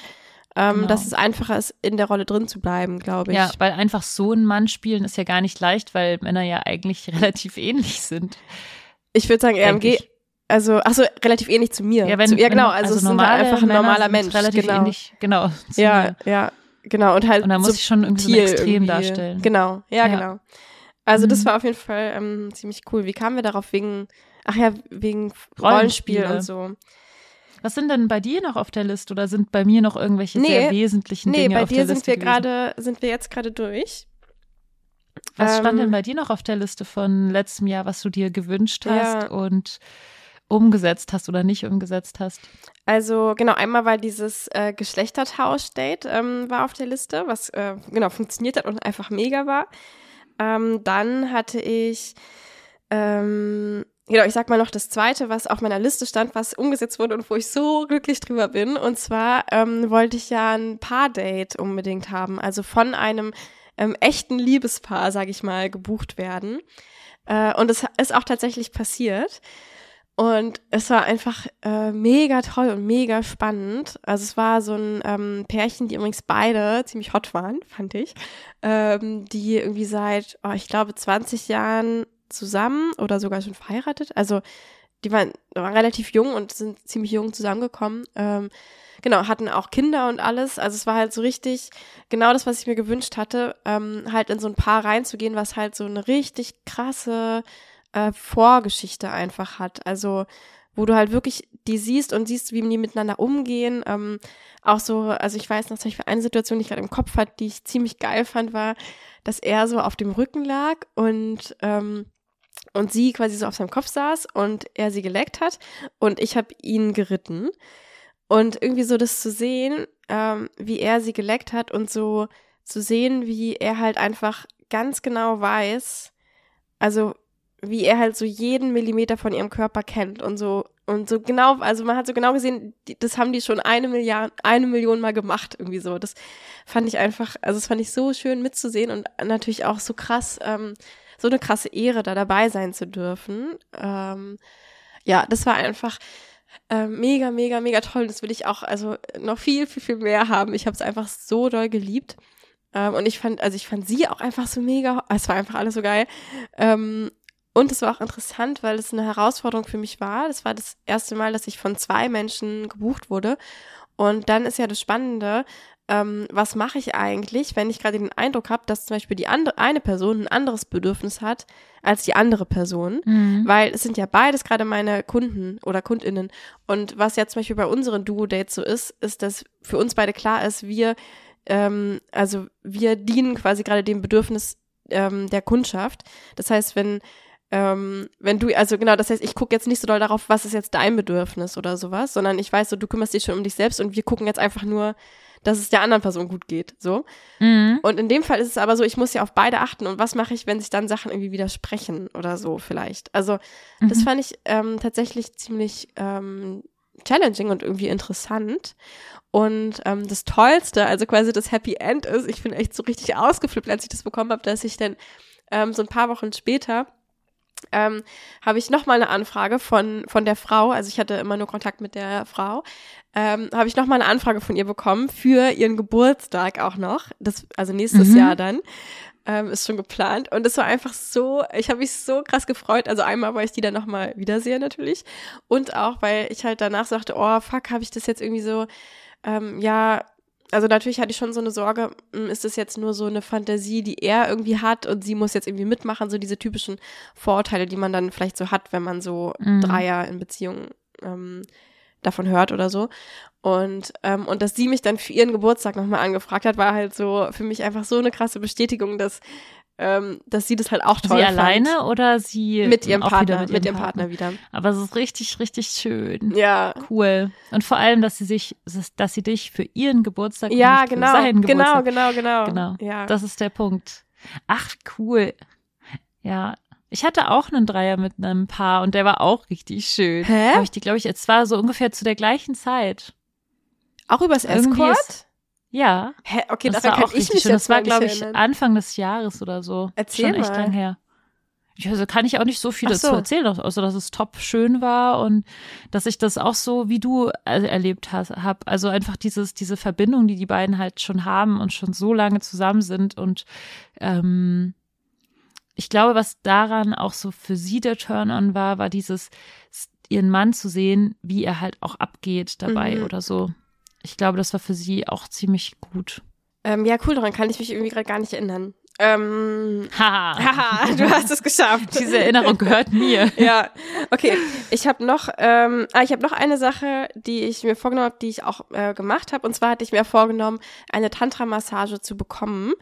Ähm, Genau. Dass es einfacher ist, in der Rolle drin zu bleiben, glaube ich. Ja, weil einfach so einen Mann spielen ist ja gar nicht leicht, weil Männer ja eigentlich relativ ähnlich sind. Ich würde sagen, ich. Also, ach so, relativ ähnlich zu mir. Ja, wenn, zu, ja genau, also, es sind halt einfach ein normaler Mensch. Relativ genau. ähnlich, genau. Ja, mir. ja, genau. Und halt Und da muss ich schon irgendwie so Extrem irgendwie. darstellen. Genau, ja, Ja. genau. Also das Mhm. war auf jeden Fall ähm, ziemlich cool. Wie kamen wir darauf? Wegen, ach ja, wegen. Rollenspiel und so. Was sind denn bei dir noch auf der Liste oder sind bei mir noch irgendwelche Nee, sehr wesentlichen Nee, Dinge bei auf dir der sind Liste wir gerade, sind wir jetzt gerade durch. Was stand ähm, denn bei dir noch auf der Liste von letztem Jahr, was du dir gewünscht hast Ja. und umgesetzt hast oder nicht umgesetzt hast? Also genau, einmal war dieses äh, Geschlechtertausch-Date ähm, war auf der Liste, was äh, genau funktioniert hat und einfach mega war. Ähm, dann hatte ich ähm, genau, ich sag mal noch das zweite, was auf meiner Liste stand, was umgesetzt wurde und wo ich so glücklich drüber bin. Und zwar ähm, wollte ich ja ein Paar-Date unbedingt haben, also von einem ähm, echten Liebespaar, sag ich mal, gebucht werden. Äh, und es ist auch tatsächlich passiert. Und es war einfach äh, mega toll und mega spannend. Also es war so ein ähm, Pärchen, die übrigens beide ziemlich hot waren, fand ich. Ähm, die irgendwie seit, oh, ich glaube, 20 Jahren zusammen oder sogar schon verheiratet. Also die waren, waren relativ jung und sind ziemlich jung zusammengekommen. Ähm, genau, hatten auch Kinder und alles. Also es war halt so richtig genau das, was ich mir gewünscht hatte, ähm, halt in so ein Paar reinzugehen, was halt so eine richtig krasse äh, Vorgeschichte einfach hat. Also wo du halt wirklich die siehst und siehst, wie die miteinander umgehen. Ähm, auch so, also ich weiß noch, Beispiel eine Situation, die ich gerade im Kopf hatte, die ich ziemlich geil fand, war, dass er so auf dem Rücken lag und ähm, und sie quasi so auf seinem Kopf saß und er sie geleckt hat und ich habe ihn geritten. Und irgendwie so das zu sehen, ähm, wie er sie geleckt hat und so zu sehen, wie er halt einfach ganz genau weiß, also wie er halt so jeden Millimeter von ihrem Körper kennt und so und so genau, also man hat so genau gesehen, das haben die schon eine Milliarde, eine Million Mal gemacht irgendwie so. Das fand ich einfach, also das fand ich so schön mitzusehen und natürlich auch so krass, ähm, so eine krasse Ehre, da dabei sein zu dürfen. Ähm, ja, das war einfach äh, mega, mega, mega toll. Das will ich auch, also noch viel, viel, viel mehr haben. Ich habe es einfach so doll geliebt. Ähm, und ich fand, also ich fand sie auch einfach so mega, es war einfach alles so geil. Ähm, und es war auch interessant, weil es eine Herausforderung für mich war. Das war das erste Mal, dass ich von zwei Menschen gebucht wurde. Und dann ist ja das Spannende, ähm, was mache ich eigentlich, wenn ich gerade den Eindruck habe, dass zum Beispiel die andere, eine Person ein anderes Bedürfnis hat als die andere Person, mhm. weil es sind ja beides gerade meine Kunden oder Kundinnen. Und was ja zum Beispiel bei unseren Duo-Dates so ist, ist, dass für uns beide klar ist, wir, ähm, also wir dienen quasi gerade dem Bedürfnis ähm, der Kundschaft. Das heißt, wenn ähm, wenn du, also genau, das heißt, ich gucke jetzt nicht so doll darauf, was ist jetzt dein Bedürfnis oder sowas, sondern ich weiß so, du kümmerst dich schon um dich selbst und wir gucken jetzt einfach nur, dass es der anderen Person gut geht, so. Mhm. Und in dem Fall ist es aber so, ich muss ja auf beide achten und was mache ich, wenn sich dann Sachen irgendwie widersprechen oder so vielleicht. Also mhm. das fand ich ähm, tatsächlich ziemlich ähm, challenging und irgendwie interessant. Und ähm, das Tollste, also quasi das Happy End ist, ich bin echt so richtig ausgeflippt, als ich das bekommen habe, dass ich dann ähm, so ein paar Wochen später ähm, habe ich nochmal eine Anfrage von, von der Frau, also ich hatte immer nur Kontakt mit der Frau, ähm, habe ich nochmal eine Anfrage von ihr bekommen für ihren Geburtstag auch noch, das, also nächstes mhm. Jahr dann. Ähm, ist schon geplant und es war einfach so, ich habe mich so krass gefreut. Also einmal, weil ich die dann nochmal wiedersehe natürlich und auch, weil ich halt danach sagte, oh fuck, habe ich das jetzt irgendwie so, ähm, ja, also natürlich hatte ich schon so eine Sorge, hm, ist das jetzt nur so eine Fantasie, die er irgendwie hat und sie muss jetzt irgendwie mitmachen, so diese typischen Vorurteile, die man dann vielleicht so hat, wenn man so mhm. Dreier in Beziehungen ähm, davon hört oder so. Und, ähm, und dass sie mich dann für ihren Geburtstag nochmal angefragt hat, war halt so für mich einfach so eine krasse Bestätigung, dass ähm, dass sie das halt auch toll Sie fand. alleine oder sie mit ihrem Partner, mit, mit ihrem Partner. Partner. wieder. Aber es ist richtig, richtig schön. Ja. Cool. Und vor allem, dass sie sich, dass sie dich für ihren Geburtstag ja, genau, für seinen genau, Geburtstag. genau, genau, genau. Ja. Das ist der Punkt. Ach, cool. Ja. Ich hatte auch einen Dreier mit einem Paar und der war auch richtig schön. Hä? Habe ich die, glaube ich, es war so ungefähr zu der gleichen Zeit. Auch übers Escort? Ja. Hä? Okay, das war auch ich richtig schön. Das war, glaube ich, erinnern. Anfang des Jahres oder so. Erzähl Schon echt mal. lang her. Ja, also kann ich auch nicht so viel Ach dazu so. erzählen, außer dass es top schön war und dass ich das auch so wie du äh, erlebt hast, hab. Also einfach dieses, diese Verbindung, die die beiden halt schon haben und schon so lange zusammen sind und ähm, ich glaube, was daran auch so für sie der Turn-on war, war dieses, ihren Mann zu sehen, wie er halt auch abgeht dabei Mhm. oder so. Ich glaube, das war für sie auch ziemlich gut. Ähm, ja, cool, daran kann ich mich irgendwie gerade gar nicht erinnern. Ähm, Haha. haha, du hast es geschafft. Diese Erinnerung gehört mir. ja, okay. Ich habe noch, ähm, ah, ich habe noch eine Sache, die ich mir vorgenommen habe, die ich auch äh, gemacht habe. Und zwar hatte ich mir vorgenommen, eine Tantra-Massage zu bekommen.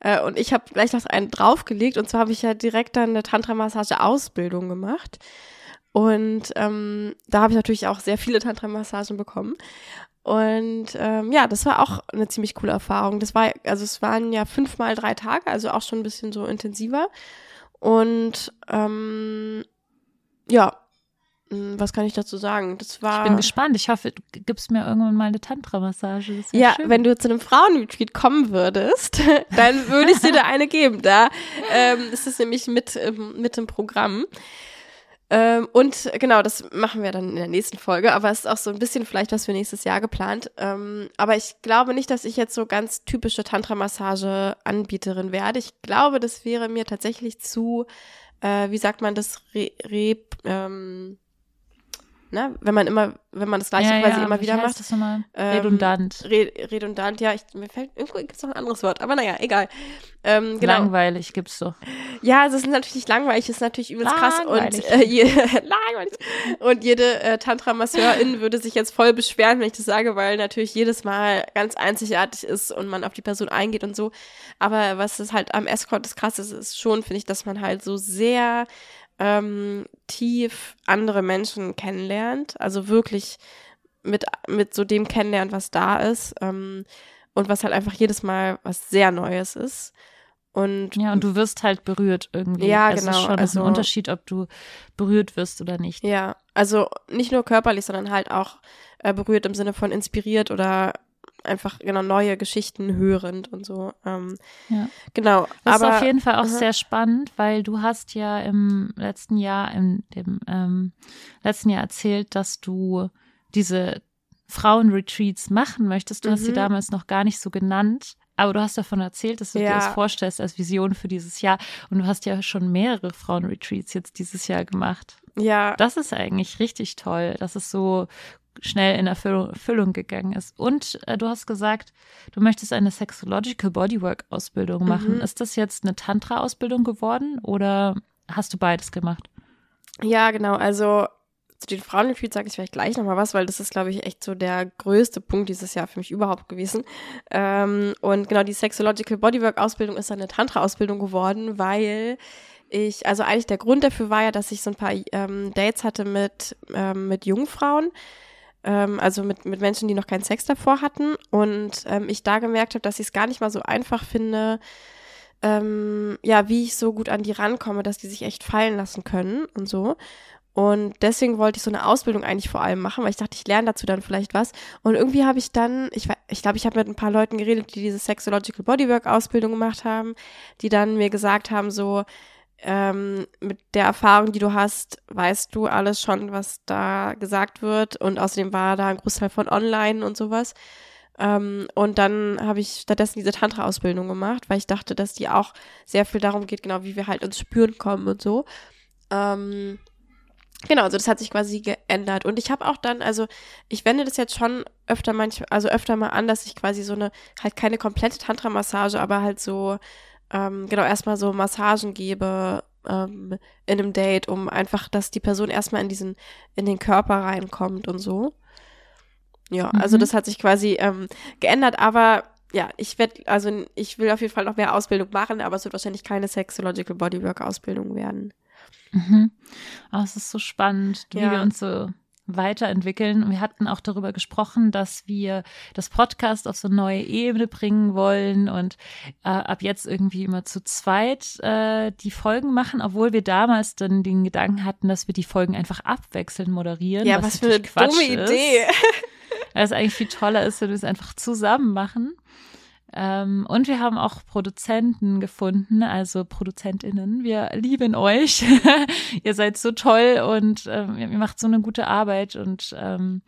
Äh, und ich habe gleich noch einen draufgelegt. Und zwar habe ich ja direkt dann eine Tantra-Massage-Ausbildung gemacht. Und ähm, da habe ich natürlich auch sehr viele Tantra-Massagen bekommen. Und ähm, ja, das war auch eine ziemlich coole Erfahrung. Das war, also es waren ja fünfmal drei Tage, also auch schon ein bisschen so intensiver. Und ähm, ja, hm, was kann ich dazu sagen? Das war. Ich bin gespannt. Ich hoffe, du gibst mir irgendwann mal eine Tantra-Massage. Ja, schön. wenn du zu einem Frauenretreat kommen würdest, dann würde ich dir da eine geben. Da ähm, ist es nämlich mit, ähm, mit im Programm. Ähm, und genau, das machen wir dann in der nächsten Folge, aber es ist auch so ein bisschen vielleicht was für nächstes Jahr geplant. Ähm, aber ich glaube nicht, dass ich jetzt so ganz typische Tantra-Massage-Anbieterin werde. Ich glaube, das wäre mir tatsächlich zu, äh, wie sagt man das, re, re ähm, ne? wenn man immer, wenn man das gleiche ja, quasi ja, immer wie wieder macht. Das nochmal? Ähm, Redundant. Re redundant, ja, ich, mir fällt, irgendwo gibt es noch ein anderes Wort, aber naja, egal. Ähm, genau. Langweilig gibt's doch. Ja, es ist natürlich nicht langweilig, es ist natürlich übelst krass und äh, je, langweilig. Und jede äh, Tantra-Masseurin würde sich jetzt voll beschweren, wenn ich das sage, weil natürlich jedes Mal ganz einzigartig ist und man auf die Person eingeht und so. Aber was es halt am Escort das krass ist, ist schon, finde ich, dass man halt so sehr ähm, tief andere Menschen kennenlernt. Also wirklich mit, mit so dem kennenlernt, was da ist. Ähm, und was halt einfach jedes Mal was sehr Neues ist. Und Ja, und du wirst halt berührt irgendwie. Ja, Es genau, ist schon also- ein Unterschied, ob du berührt wirst oder nicht. Ja, also nicht nur körperlich, sondern halt auch äh, berührt im Sinne von inspiriert oder einfach genau neue Geschichten hörend und so. Ähm, Ja. Genau, Das aber ist auf jeden Fall auch aha. sehr spannend, weil du hast ja im letzten Jahr, in dem ähm, letzten Jahr erzählt, dass du diese Frauenretreats machen möchtest. Du hast sie Mhm. damals noch gar nicht so genannt, aber du hast davon erzählt, dass du dir Ja. das vorstellst als Vision für dieses Jahr. Und du hast ja schon mehrere Frauenretreats jetzt dieses Jahr gemacht. ja, Das ist eigentlich richtig toll, dass es so schnell in Erfüllung, gegangen ist. Und äh, du hast gesagt, du möchtest eine Sexological Bodywork Ausbildung machen. Mhm. Ist das jetzt eine Tantra Ausbildung geworden oder hast du beides gemacht? ja, genau. Also zu den Frauenretreats sage ich vielleicht gleich nochmal was, weil das ist, glaube ich, echt so der größte Punkt dieses Jahr für mich überhaupt gewesen. Ähm, und genau die Sexological Bodywork Ausbildung ist dann eine Tantra-Ausbildung geworden, weil ich, also eigentlich der Grund dafür war ja, dass ich so ein paar ähm, Dates hatte mit, ähm, mit Jungfrauen, ähm, also mit, mit Menschen, die noch keinen Sex davor hatten. Und ähm, ich da gemerkt habe, dass ich es gar nicht mal so einfach finde, ähm, ja, wie ich so gut an die rankomme, dass die sich echt fallen lassen können und so. Und deswegen wollte ich so eine Ausbildung eigentlich vor allem machen, weil ich dachte, ich lerne dazu dann vielleicht was. Und irgendwie habe ich dann, ich, wei- ich glaube, ich habe mit ein paar Leuten geredet, die diese Sexological Bodywork Ausbildung gemacht haben, die dann mir gesagt haben, so, ähm, mit der Erfahrung, die du hast, weißt du alles schon, was da gesagt wird. Und außerdem war da ein Großteil von online und sowas. Ähm, und dann habe ich stattdessen diese Tantra-Ausbildung gemacht, weil ich dachte, dass die auch sehr viel darum geht, genau wie wir halt ins Spüren kommen und so. Ähm, genau, also das hat sich quasi geändert. Und ich habe auch dann, also ich wende das jetzt schon öfter manchmal, also öfter mal an, dass ich quasi so eine, halt keine komplette Tantra-Massage, aber halt so, ähm, genau, erstmal so Massagen gebe ähm, in einem Date, um einfach, dass die Person erstmal in diesen, in den Körper reinkommt und so. Ja, also Mhm. das hat sich quasi ähm, geändert, aber ja, ich werde, also ich will auf jeden Fall noch mehr Ausbildung machen, aber es wird wahrscheinlich keine Sexological Bodywork Ausbildung werden. Mhm. Oh, es ist so spannend, wie Ja. wir uns so weiterentwickeln. Wir hatten auch darüber gesprochen, dass wir das Podcast auf so eine neue Ebene bringen wollen und äh, ab jetzt irgendwie immer zu zweit äh, die Folgen machen, obwohl wir damals dann den Gedanken hatten, dass wir die Folgen einfach abwechselnd moderieren. Ja, was, für eine Quatsch dumme ist, Idee. Weil es eigentlich viel toller ist, wenn wir es einfach zusammen machen. Ähm, und wir haben auch Produzenten gefunden, also ProduzentInnen. Wir lieben euch. ihr seid so toll und ähm, ihr macht so eine gute Arbeit. Und ähm,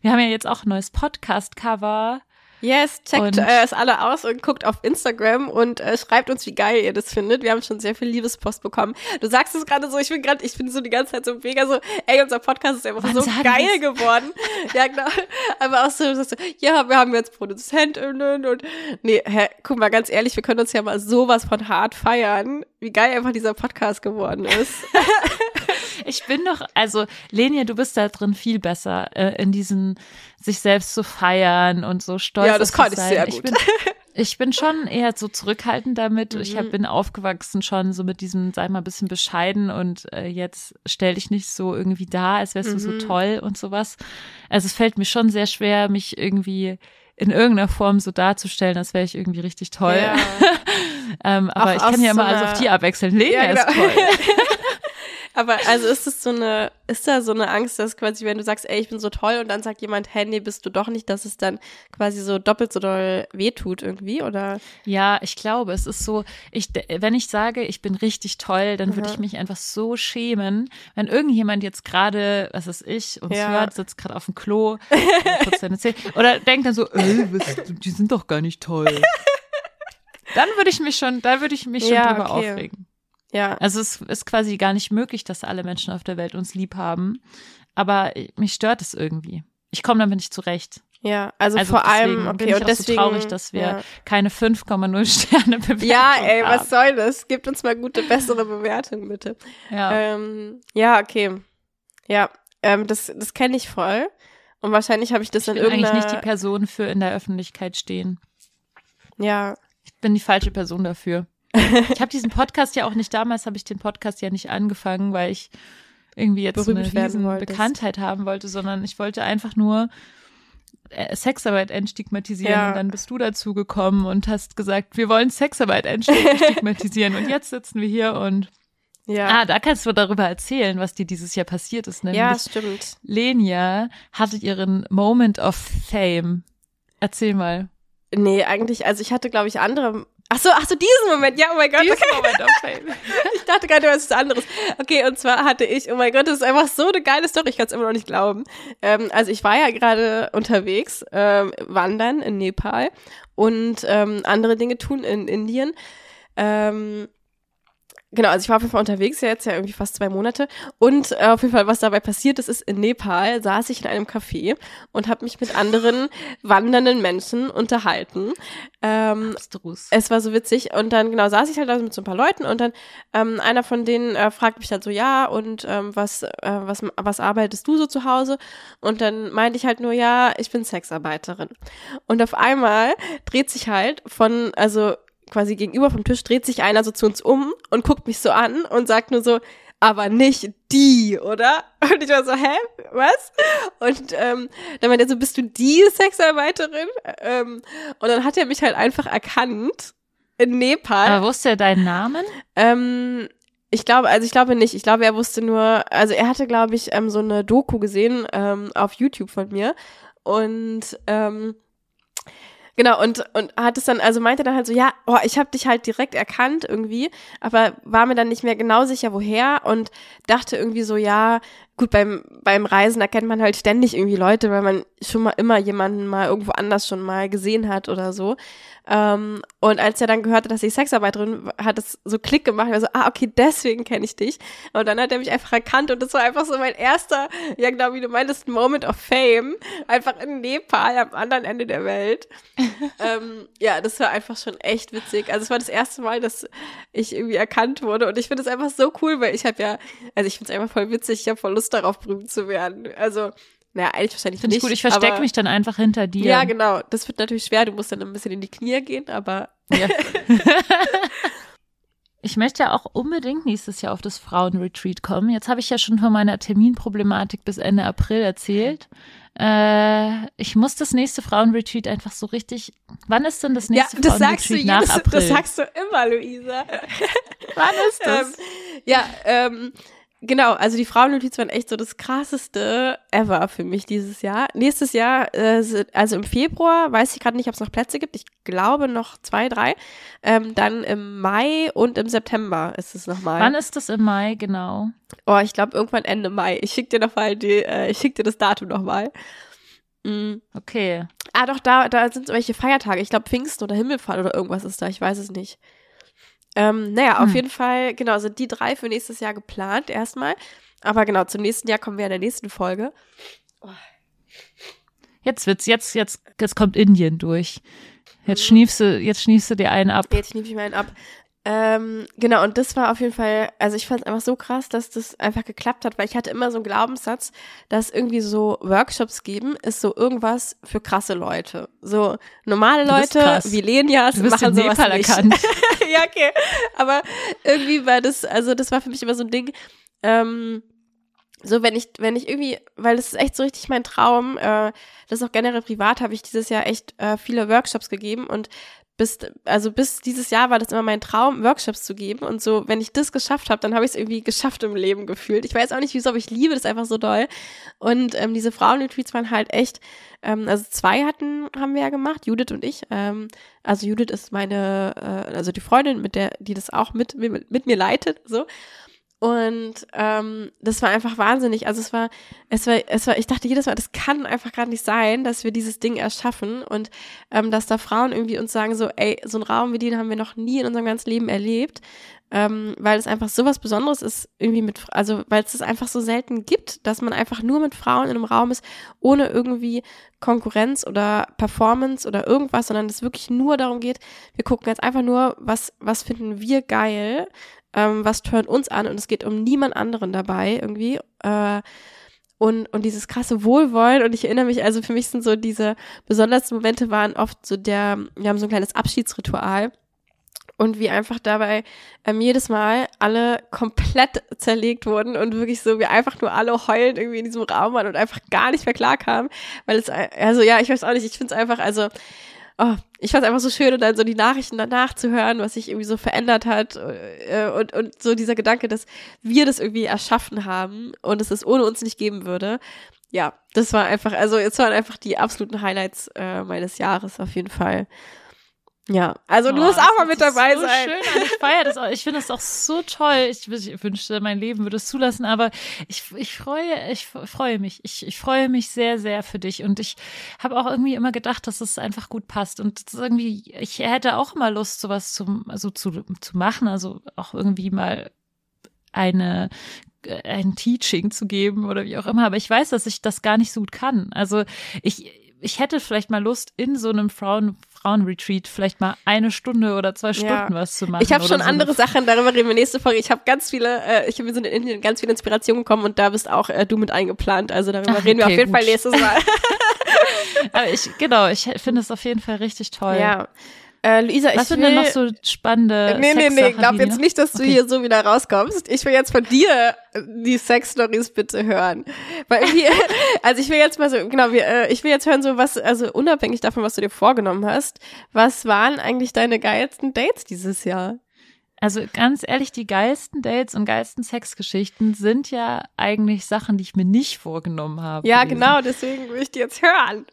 wir haben ja jetzt auch ein neues Podcast-Cover. Yes, checkt äh, es alle aus und guckt auf Instagram und äh, schreibt uns, wie geil ihr das findet. Wir haben schon sehr viel Liebespost bekommen. Du sagst es gerade so, ich bin gerade, ich bin so die ganze Zeit so mega so, ey, unser Podcast ist einfach Wann so geil wir's? geworden. ja, genau. Aber auch so, so, so, ja, wir haben jetzt ProduzentInnen und nee, hä, guck mal, ganz ehrlich, wir können uns ja mal sowas von hart feiern, wie geil einfach dieser Podcast geworden ist. Ich bin doch, also Lenia, du bist da drin viel besser, äh, in diesen sich selbst zu feiern und so stolz Ja, das kann ich sehr Ich gut. bin, ich bin schon eher so zurückhaltend damit. Ich hab, Mhm. bin aufgewachsen schon so mit diesem, sag mal, ein bisschen bescheiden und äh, jetzt stell dich nicht so irgendwie da, als wärst du so Mhm. toll und sowas. Also es fällt mir schon sehr schwer, mich irgendwie in irgendeiner Form so darzustellen, als wäre ich irgendwie richtig toll. Ja. ähm, aber Auch ich kann ja immer so einer- auf die abwechseln. Lena Ja, ist genau. toll. Aber also ist es so eine, ist da so eine Angst, dass quasi, wenn du sagst, ey, ich bin so toll und dann sagt jemand, hey, nee, bist du doch nicht, dass es dann quasi so doppelt so doll wehtut irgendwie, oder? Ja, ich glaube, es ist so, ich, wenn ich sage, ich bin richtig toll, dann würde ich mich einfach so schämen, wenn irgendjemand jetzt gerade, was ist ich, uns Ja. hört, sitzt gerade auf dem Klo, putzt seine Zähne, oder denkt dann so, ey, was, die sind doch gar nicht toll. Dann würde ich mich schon, da würde ich mich schon Ja, drüber okay. aufregen. Ja. Also es ist quasi gar nicht möglich, dass alle Menschen auf der Welt uns lieb haben. Aber mich stört es irgendwie. Ich komme damit nicht zurecht. Ja, also, Also vor deswegen allem, bin okay, ich und auch so deswegen. traurig, dass wir ja. keine 5,0 Sterne Bewertung Ja, ey, haben. was soll das? Gebt uns mal gute, bessere Bewertungen, bitte. Ja. Ähm, ja, okay. Ja, ähm, das, das kenne ich voll. Und wahrscheinlich habe ich das ich in bin eigentlich irgendeiner. nicht die Person für in der Öffentlichkeit stehen. ja, Ich bin die falsche Person dafür. Ich habe diesen Podcast ja auch nicht damals, habe ich den Podcast ja nicht angefangen, weil ich irgendwie jetzt Berühmt eine werden wolltest. Bekanntheit haben wollte, sondern ich wollte einfach nur äh, Sexarbeit entstigmatisieren Ja. und dann bist du dazu gekommen und hast gesagt, wir wollen Sexarbeit entstigmatisieren und jetzt sitzen wir hier und ja. ah, da kannst du darüber erzählen, was dir dieses Jahr passiert ist, nämlich ja, stimmt. Lenia hatte ihren Moment of Fame. Erzähl mal. Nee, eigentlich, also ich hatte, glaube ich, andere. Ach so, ach so, diesen Moment. Ja, oh mein Gott. Diesen okay. Moment of Fame. Ich dachte gerade, was ist anderes. Okay, und zwar hatte ich, oh mein Gott, das ist einfach so eine geile Story, ich kann es immer noch nicht glauben. Ähm, also ich war ja gerade unterwegs, ähm, wandern in Nepal und ähm, andere Dinge tun in Indien. Ähm, Genau, also ich war auf jeden Fall unterwegs, ja jetzt ja irgendwie fast zwei Monate. Und äh, auf jeden Fall, was dabei passiert ist, ist in Nepal saß ich in einem Café und habe mich mit anderen wandernden Menschen unterhalten. Ähm, Abstrus. es war so witzig und dann genau saß ich halt da mit so ein paar Leuten und dann ähm, einer von denen äh, fragt mich dann so ja und ähm, was äh, was was arbeitest du so zu Hause und dann meinte ich halt nur ja ich bin Sexarbeiterin und auf einmal dreht sich halt von also quasi gegenüber vom Tisch dreht sich einer so zu uns um und guckt mich so an und sagt nur so aber nicht die, oder? Und ich war so, hä, was? Und ähm, dann meinte er so, bist du die Sexarbeiterin? Ähm, und dann hat er mich halt einfach erkannt in Nepal. Aber wusste er deinen Namen? Ähm, ich glaube, also ich glaube nicht. Ich glaube, er wusste nur, also er hatte, glaube ich, ähm, so eine Doku gesehen ähm, auf YouTube von mir. Und ähm, genau, und, und hat es dann, also meinte dann halt so, ja, oh, ich habe dich halt direkt erkannt irgendwie, aber war mir dann nicht mehr genau sicher, woher und dachte irgendwie so, ja, gut, beim, beim Reisen erkennt man halt ständig irgendwie Leute, weil man schon mal immer jemanden mal irgendwo anders schon mal gesehen hat oder so. Ähm, und als er dann gehört hat, dass ich Sexarbeiterin war, hat es so Klick gemacht. Ich war so, ah, okay, deswegen kenne ich dich. Und dann hat er mich einfach erkannt und das war einfach so mein erster, ja genau wie du meintest, Moment of Fame. Einfach in Nepal am anderen Ende der Welt. ähm, ja, das war einfach schon echt witzig. Also es war das erste Mal, dass ich irgendwie erkannt wurde und ich finde es einfach so cool, weil ich habe ja, also ich finde es einfach voll witzig, ich habe voll Lust darauf, berühmt zu werden. Also, naja, eigentlich wahrscheinlich Finde nicht. ich gut. Ich verstecke mich dann einfach hinter dir. Ja, genau. Das wird natürlich schwer. Du musst dann ein bisschen in die Knie gehen, aber Ja. Ich möchte ja auch unbedingt nächstes Jahr auf das Frauenretreat kommen. Jetzt habe ich ja schon von meiner Terminproblematik bis Ende April erzählt. Äh, ich muss das nächste Frauenretreat einfach so richtig. Wann ist denn das ja, nächste das sagst du Frauenretreat nach April? das sagst du immer, Luisa. Wann ist das? Ähm, ja, ähm, genau. Also die Frauennotiz waren echt so das krasseste ever für mich dieses Jahr. Nächstes Jahr, äh, also im Februar, weiß ich gerade nicht, ob es noch Plätze gibt. Ich glaube noch zwei, drei. Ähm, dann im Mai und im September ist es nochmal. Wann ist das im Mai genau? Oh, ich glaube irgendwann Ende Mai. Ich schick dir noch mal die, äh, ich schick dir das Datum noch mal. Mm. Okay. Ah, doch, da, da sind so welche Feiertage. Ich glaube Pfingsten oder Himmelfahrt oder irgendwas ist da. Ich weiß es nicht. Ähm, naja, auf Hm. jeden Fall, genau, sind die drei für nächstes Jahr geplant erstmal. Aber genau, zum nächsten Jahr kommen wir in der nächsten Folge. Jetzt wird's, jetzt, jetzt, jetzt kommt Indien durch. Jetzt Mhm. schniefst du, jetzt schniefst du dir einen ab. Jetzt schnief ich mal einen ab. Ähm, genau, und das war auf jeden Fall, also ich fand es einfach so krass, dass das einfach geklappt hat, weil ich hatte immer so einen Glaubenssatz, dass irgendwie so Workshops geben, ist so irgendwas für krasse Leute. So normale Leute wie Lenias Du bist machen in sowas Nepal nicht. erkannt. ja, okay. Aber irgendwie war das, also das war für mich immer so ein Ding, ähm, so wenn ich, wenn ich irgendwie, weil das ist echt so richtig mein Traum, äh, das ist auch generell privat, habe ich dieses Jahr echt äh, viele Workshops gegeben und bis, also bis dieses Jahr war das immer mein Traum, Workshops zu geben. Und so, wenn ich das geschafft habe, dann habe ich es irgendwie geschafft im Leben gefühlt. Ich weiß auch nicht, wieso, aber ich liebe das einfach so doll. Und ähm, diese Frauenretreats waren halt echt, ähm, also zwei hatten, haben wir ja gemacht, Judith und ich. Ähm, also Judith ist meine, äh, also die Freundin, mit der, die das auch mit, mit, mit mir leitet, so. Und ähm, das war einfach wahnsinnig. Also es war, es war, es war, ich dachte jedes Mal, das kann einfach gerade nicht sein, dass wir dieses Ding erschaffen und ähm, dass da Frauen irgendwie uns sagen, so, ey, so einen Raum wie den haben wir noch nie in unserem ganzen Leben erlebt. Ähm, weil es einfach so was Besonderes ist, irgendwie mit, also weil es es einfach so selten gibt, dass man einfach nur mit Frauen in einem Raum ist, ohne irgendwie Konkurrenz oder Performance oder irgendwas, sondern es wirklich nur darum geht, wir gucken jetzt einfach nur, was, was finden wir geil, ähm, was turnt uns an und es geht um niemand anderen dabei irgendwie. Äh, und, und dieses krasse Wohlwollen und ich erinnere mich, also für mich sind so diese besondersten Momente waren oft so der, wir haben so ein kleines Abschiedsritual und wie einfach dabei ähm, jedes Mal alle komplett zerlegt wurden und wirklich so, wir einfach nur alle heulend irgendwie in diesem Raum waren und einfach gar nicht mehr klar kamen, weil es, also ja, ich weiß auch nicht, ich finde es einfach, also oh, ich fand es einfach so schön, und dann so die Nachrichten danach zu hören, was sich irgendwie so verändert hat äh, und, und so dieser Gedanke, dass wir das irgendwie erschaffen haben und es es ohne uns nicht geben würde. Ja, das war einfach, also es waren einfach die absoluten Highlights äh, meines Jahres auf jeden Fall. Ja, also oh, du musst auch mal mit dabei so sein. Schön, ich feiere das auch. Ich finde das auch so toll. Ich, ich, wünschte, mein Leben würde es zulassen, aber ich, ich freue, ich freue mich. Ich, ich freue mich sehr, sehr für dich. Und ich habe auch irgendwie immer gedacht, dass es einfach gut passt. Und irgendwie, ich hätte auch mal Lust, sowas zum, also zu, zu machen. Also auch irgendwie mal eine ein Teaching zu geben oder wie auch immer, aber ich weiß, dass ich das gar nicht so gut kann. Also ich, ich hätte vielleicht mal Lust, in so einem Frauen, Frauenretreat vielleicht mal eine Stunde oder zwei Stunden ja. was zu machen. Ich habe schon so andere Sachen, darüber reden wir nächste Folge. Ich habe ganz viele, äh, ich habe in Indien ganz viele Inspirationen bekommen und da bist auch äh, du mit eingeplant. Also darüber Ach, reden wir auf jeden gut. Fall nächstes Mal. Aber ich, genau, ich finde es auf jeden Fall richtig toll. Ja. Äh, Luisa, Was ich sind will, denn noch so spannende Nee, nee, nee, glaub jetzt nicht, dass du okay. hier so wieder rauskommst. Ich will jetzt von dir die Sex-Stories bitte hören. Weil irgendwie, also ich will jetzt mal so, genau, wir, äh, ich will jetzt hören, so was, also unabhängig davon, was du dir vorgenommen hast, was waren eigentlich deine geilsten Dates dieses Jahr? Also ganz ehrlich, die geilsten Dates und geilsten Sexgeschichten sind ja eigentlich Sachen, die ich mir nicht vorgenommen habe. Ja, gewesen. genau, deswegen will ich die jetzt hören.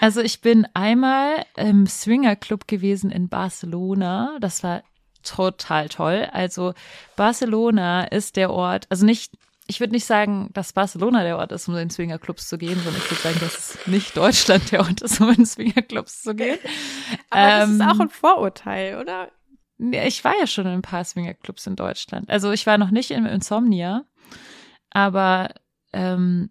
Also ich bin einmal im Swinger Club gewesen in Barcelona. Das war total toll. Also Barcelona ist der Ort, also nicht, ich würde nicht sagen, dass Barcelona der Ort ist, um in Swinger Clubs zu gehen, sondern ich würde sagen, dass es nicht Deutschland der Ort ist, um in Swinger Clubs zu gehen. Aber ähm, das ist auch ein Vorurteil, oder? Ich war ja schon in ein paar Swinger Clubs in Deutschland. Also ich war noch nicht im Insomnia, aber ähm,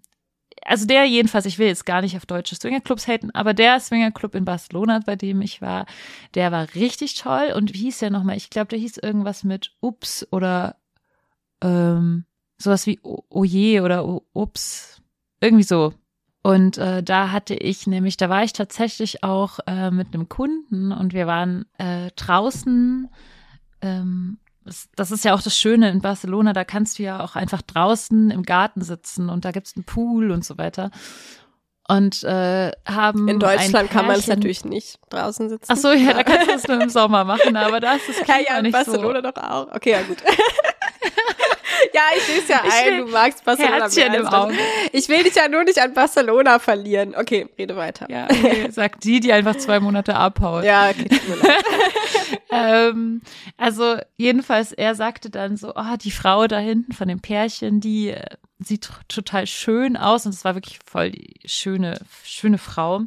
also der jedenfalls, ich will jetzt gar nicht auf deutsche Swingerclubs haten, aber der Swingerclub in Barcelona, bei dem ich war, der war richtig toll. Und wie hieß der nochmal? Ich glaube, der hieß irgendwas mit Ups oder ähm, sowas wie Oje oder Ups. Irgendwie so. Und äh, da hatte ich nämlich, da war ich tatsächlich auch äh, mit einem Kunden und wir waren äh, draußen ähm, das ist ja auch das Schöne in Barcelona, da kannst du ja auch einfach draußen im Garten sitzen und da gibt's einen Pool und so weiter. Und äh, haben. In Deutschland kann man es natürlich nicht draußen sitzen. Ach so, ja, da kannst du es nur im Sommer machen, aber da ist es ja, ja, in Barcelona so. doch auch. Okay, ja gut. ja, ich sehe es ja ein, du magst Barcelona Herzchen im Auge. Ich will dich ja nur nicht an Barcelona verlieren. Okay, rede weiter. Ja, okay, sagt die, die einfach zwei Monate abhaut. Ja, okay, tut mir leid. ähm, also jedenfalls, er sagte dann so, oh, die Frau da hinten von dem Pärchen, die äh, sieht total schön aus und es war wirklich voll die schöne, schöne Frau.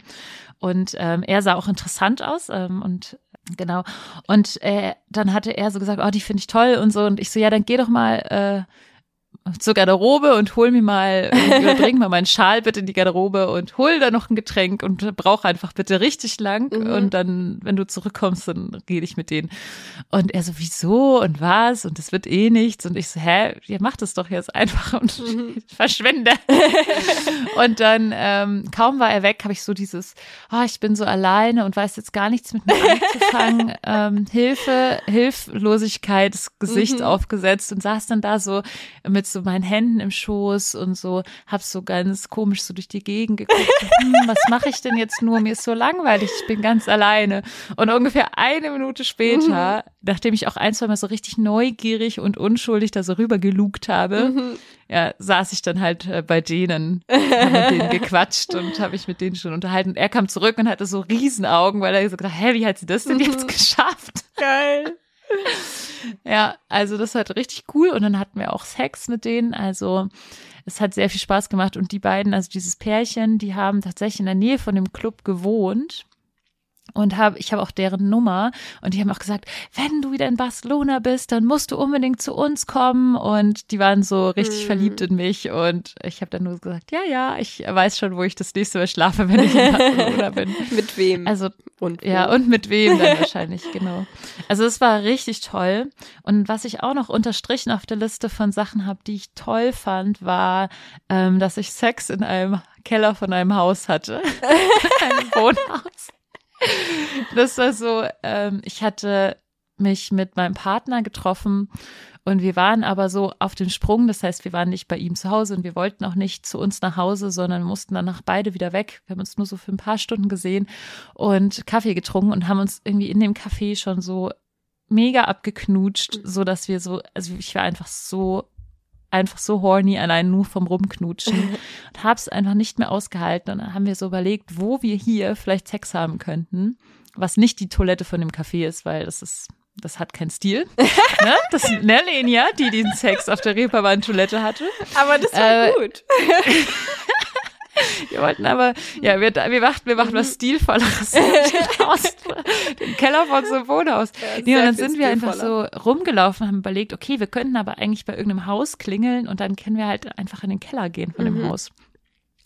Und ähm, er sah auch interessant aus ähm, und genau. Und äh, dann hatte er so gesagt, oh, die finde ich toll und so. Und ich so, ja, dann geh doch mal äh, zur Garderobe und hol mir mal, oder bring mal meinen Schal bitte in die Garderobe und hol da noch ein Getränk und brauch einfach bitte richtig lang. Mhm. Und dann, wenn du zurückkommst, dann rede ich mit denen. Und er so, wieso und was? Und das wird eh nichts. Und ich so, hä, ihr macht es doch jetzt einfach und mhm. verschwende. und dann, ähm, kaum war er weg, habe ich so dieses, oh, ich bin so alleine und weiß jetzt gar nichts mit mir anzufangen. ähm, Hilfe, Hilflosigkeit, das Gesicht mhm. aufgesetzt und saß dann da so mit so meinen Händen im Schoß und so, hab so ganz komisch so durch die Gegend geguckt. hm, was mache ich denn jetzt nur? Mir ist so langweilig, ich bin ganz alleine. Und ungefähr eine Minute später, nachdem ich auch ein, zwei Mal so richtig neugierig und unschuldig da so rüber gelugt habe, Mhm. ja, saß ich dann halt äh, bei denen, hab mit denen gequatscht und habe mich mit denen schon unterhalten. Und er kam zurück und hatte so Riesenaugen, weil er so gedacht, hä, wie hat sie das denn jetzt geschafft? Geil. Ja, also das war richtig cool und dann hatten wir auch Sex mit denen. Also es hat sehr viel Spaß gemacht und die beiden, also dieses Pärchen, die haben tatsächlich in der Nähe von dem Club gewohnt. Und habe, ich habe auch deren Nummer und die haben auch gesagt, wenn du wieder in Barcelona bist, dann musst du unbedingt zu uns kommen. Und die waren so richtig Mm. verliebt in mich und ich habe dann nur gesagt, ja, ja, ich weiß schon, wo ich das nächste Mal schlafe, wenn ich in Barcelona bin. Mit wem? Also und ja, und mit wem dann wahrscheinlich, genau. Also es war richtig toll. Und was ich auch noch unterstrichen auf der Liste von Sachen habe, die ich toll fand, war, ähm, dass ich Sex in einem Keller von einem Haus hatte. einem Wohnhaus. Das war so, ähm, ich hatte mich mit meinem Partner getroffen und wir waren aber so auf dem Sprung. Das heißt, wir waren nicht bei ihm zu Hause und wir wollten auch nicht zu uns nach Hause, sondern mussten danach beide wieder weg. Wir haben uns nur so für ein paar Stunden gesehen und Kaffee getrunken und haben uns irgendwie in dem Café schon so mega abgeknutscht, so dass wir so, also ich war einfach so einfach so horny, allein nur vom Rumknutschen und hab's einfach nicht mehr ausgehalten. Und dann haben wir so überlegt, wo wir hier vielleicht Sex haben könnten, was nicht die Toilette von dem Café ist, weil das ist, das hat keinen Stil. ne? Das ist ne, Lenia, die den Sex auf der Reeperbahn-Toilette hatte. Aber das war Äh, gut. Wir wollten aber, ja, wir, wir machten, wir machten was Stilvolleres aus dem Keller von so einem Wohnhaus. Ja, Nee, und dann sind wir einfach so rumgelaufen, haben überlegt, okay, wir könnten aber eigentlich bei irgendeinem Haus klingeln und dann können wir halt einfach in den Keller gehen von dem Mhm. Haus.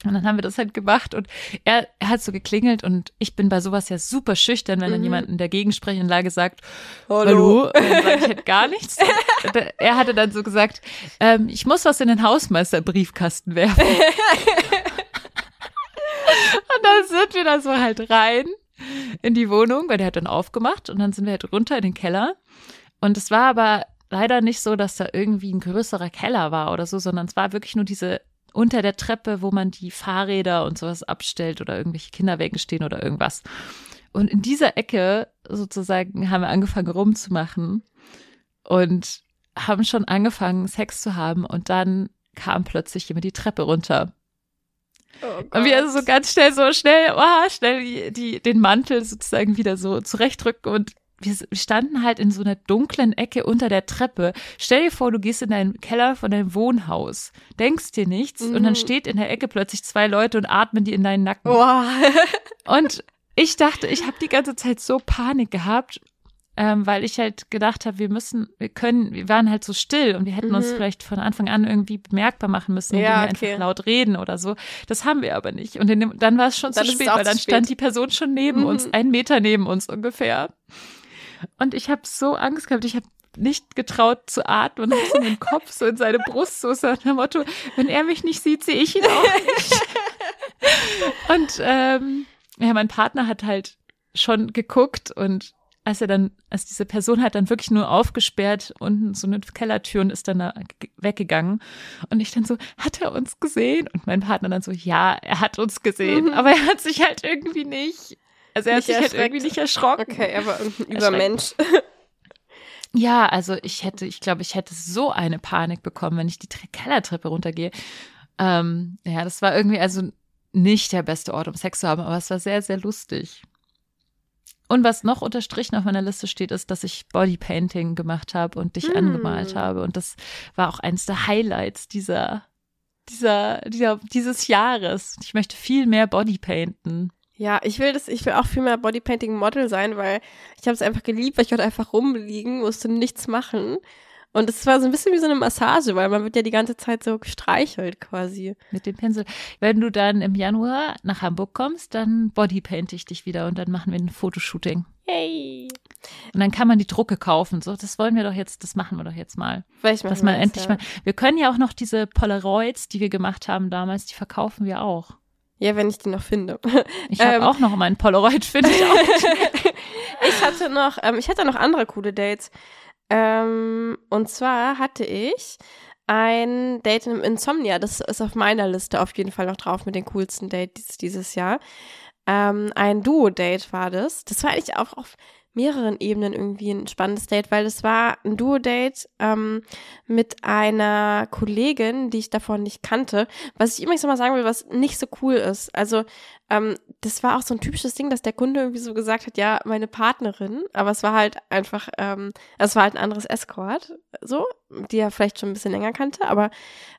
Und dann haben wir das halt gemacht und er, er hat so geklingelt und ich bin bei sowas ja super schüchtern, wenn dann Mhm. jemand in der Gegensprechanlage sagt, Hallo. Und dann sage ich halt gar nichts. Er hatte dann so gesagt, ähm, ich muss was in den Hausmeister-Briefkasten werfen. und dann sind wir da so halt rein in die Wohnung, weil der hat dann aufgemacht und dann sind wir halt runter in den Keller. Und es war aber leider nicht so, dass da irgendwie ein größerer Keller war oder so, sondern es war wirklich nur diese unter der Treppe, wo man die Fahrräder und sowas abstellt oder irgendwelche Kinderwägen stehen oder irgendwas. Und in dieser Ecke sozusagen haben wir angefangen rumzumachen und haben schon angefangen, Sex zu haben und dann kam plötzlich jemand die Treppe runter. Oh Und wir also so ganz schnell, so schnell, oh, schnell die, die, den Mantel sozusagen wieder so zurechtdrücken und wir standen halt in so einer dunklen Ecke unter der Treppe. Stell dir vor, du gehst in deinen Keller von deinem Wohnhaus, denkst dir nichts und dann Mhm. steht in der Ecke plötzlich zwei Leute und atmen dir in deinen Nacken. Wow. Und ich dachte, ich habe die ganze Zeit so Panik gehabt, ähm, weil ich halt gedacht habe, wir müssen, wir können, wir waren halt so still und wir hätten uns Mhm. vielleicht von Anfang an irgendwie bemerkbar machen müssen, indem Ja, wir okay. einfach laut reden oder so. Das haben wir aber nicht. Und dem, dann war es schon Dann zu spät, weil dann zu stand spät. die Person schon neben Mhm. uns, einen Meter neben uns ungefähr. Und ich habe so Angst gehabt, ich habe nicht getraut zu atmen und hab so meinen Kopf so in seine Brust, so nach dem Motto, wenn er mich nicht sieht, sehe ich ihn auch nicht. und ähm, ja, mein Partner hat halt schon geguckt und als er dann, als diese Person hat dann wirklich nur aufgesperrt unten so eine Kellertür und ist dann da ge- weggegangen. Und ich dann so, hat er uns gesehen? Und mein Partner dann so, ja, er hat uns gesehen, Mhm. aber er hat sich halt irgendwie nicht, also er Nicht hat sich halt irgendwie nicht erschrocken. Okay, aber irgendein Erschreckend. Übermensch. Ja, also ich hätte, ich glaube, ich hätte so eine Panik bekommen, wenn ich die Tre- Kellertreppe runtergehe. Ähm, ja, das war irgendwie also nicht der beste Ort, um Sex zu haben, aber es war sehr, sehr lustig. Und was noch unterstrichen auf meiner Liste steht, ist, dass ich Bodypainting gemacht habe und dich Mm. angemalt habe. Und das war auch eines der Highlights dieser, dieser, dieser, dieses Jahres. Ich möchte viel mehr Bodypainten. Ja, ich will das, ich will auch viel mehr Bodypainting-Model sein, weil ich habe es einfach geliebt, weil ich konnte einfach rumliegen, musste nichts machen. Und es war so ein bisschen wie so eine Massage, weil man wird ja die ganze Zeit so gestreichelt quasi. mit dem Pinsel. Wenn du dann im Januar nach Hamburg kommst, dann bodypainte ich dich wieder und dann machen wir ein Fotoshooting. Yay. Und dann kann man die Drucke kaufen. So, das wollen wir doch jetzt, das machen wir doch jetzt mal. Vielleicht Dass machen man wir endlich ja. mal. Wir können ja auch noch diese Polaroids, die wir gemacht haben damals, die verkaufen wir auch. Ja, wenn ich die noch finde. Ich habe Ähm. auch noch meinen Polaroid, finde ich auch. ich hatte noch, ähm, ich hatte noch andere coole Dates. Ähm, und zwar hatte ich ein Date im Insomnia. Das ist auf meiner Liste auf jeden Fall noch drauf mit den coolsten Dates dieses Jahr. Ähm, ein Duo-Date war das. Das war eigentlich auch auf mehreren Ebenen irgendwie ein spannendes Date, weil es war ein Duo-Date ähm, mit einer Kollegin, die ich davor nicht kannte. Was ich übrigens nochmal sagen will, was nicht so cool ist. Also ähm, das war auch so ein typisches Ding, dass der Kunde irgendwie so gesagt hat, ja, meine Partnerin, aber es war halt einfach, ähm, es war halt ein anderes Escort, so, die er vielleicht schon ein bisschen länger kannte, aber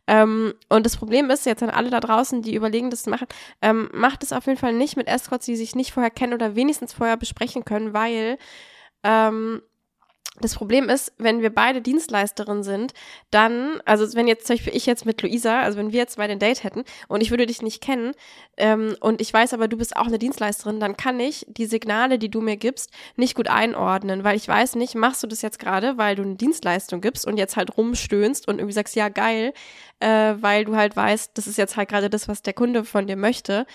ähm, und das Problem ist jetzt an alle da draußen, die überlegen, das zu machen, ähm, macht es auf jeden Fall nicht mit Escorts, die sich nicht vorher kennen oder wenigstens vorher besprechen können, weil ähm, das Problem ist, wenn wir beide Dienstleisterin sind, dann, also wenn jetzt zum Beispiel ich jetzt mit Luisa, also wenn wir jetzt beide ein Date hätten und ich würde dich nicht kennen ähm, und ich weiß aber, du bist auch eine Dienstleisterin, dann kann ich die Signale, die du mir gibst, nicht gut einordnen, weil ich weiß nicht, machst du das jetzt gerade, weil du eine Dienstleistung gibst und jetzt halt rumstöhnst und irgendwie sagst, ja geil, äh, weil du halt weißt, das ist jetzt halt gerade das, was der Kunde von dir möchte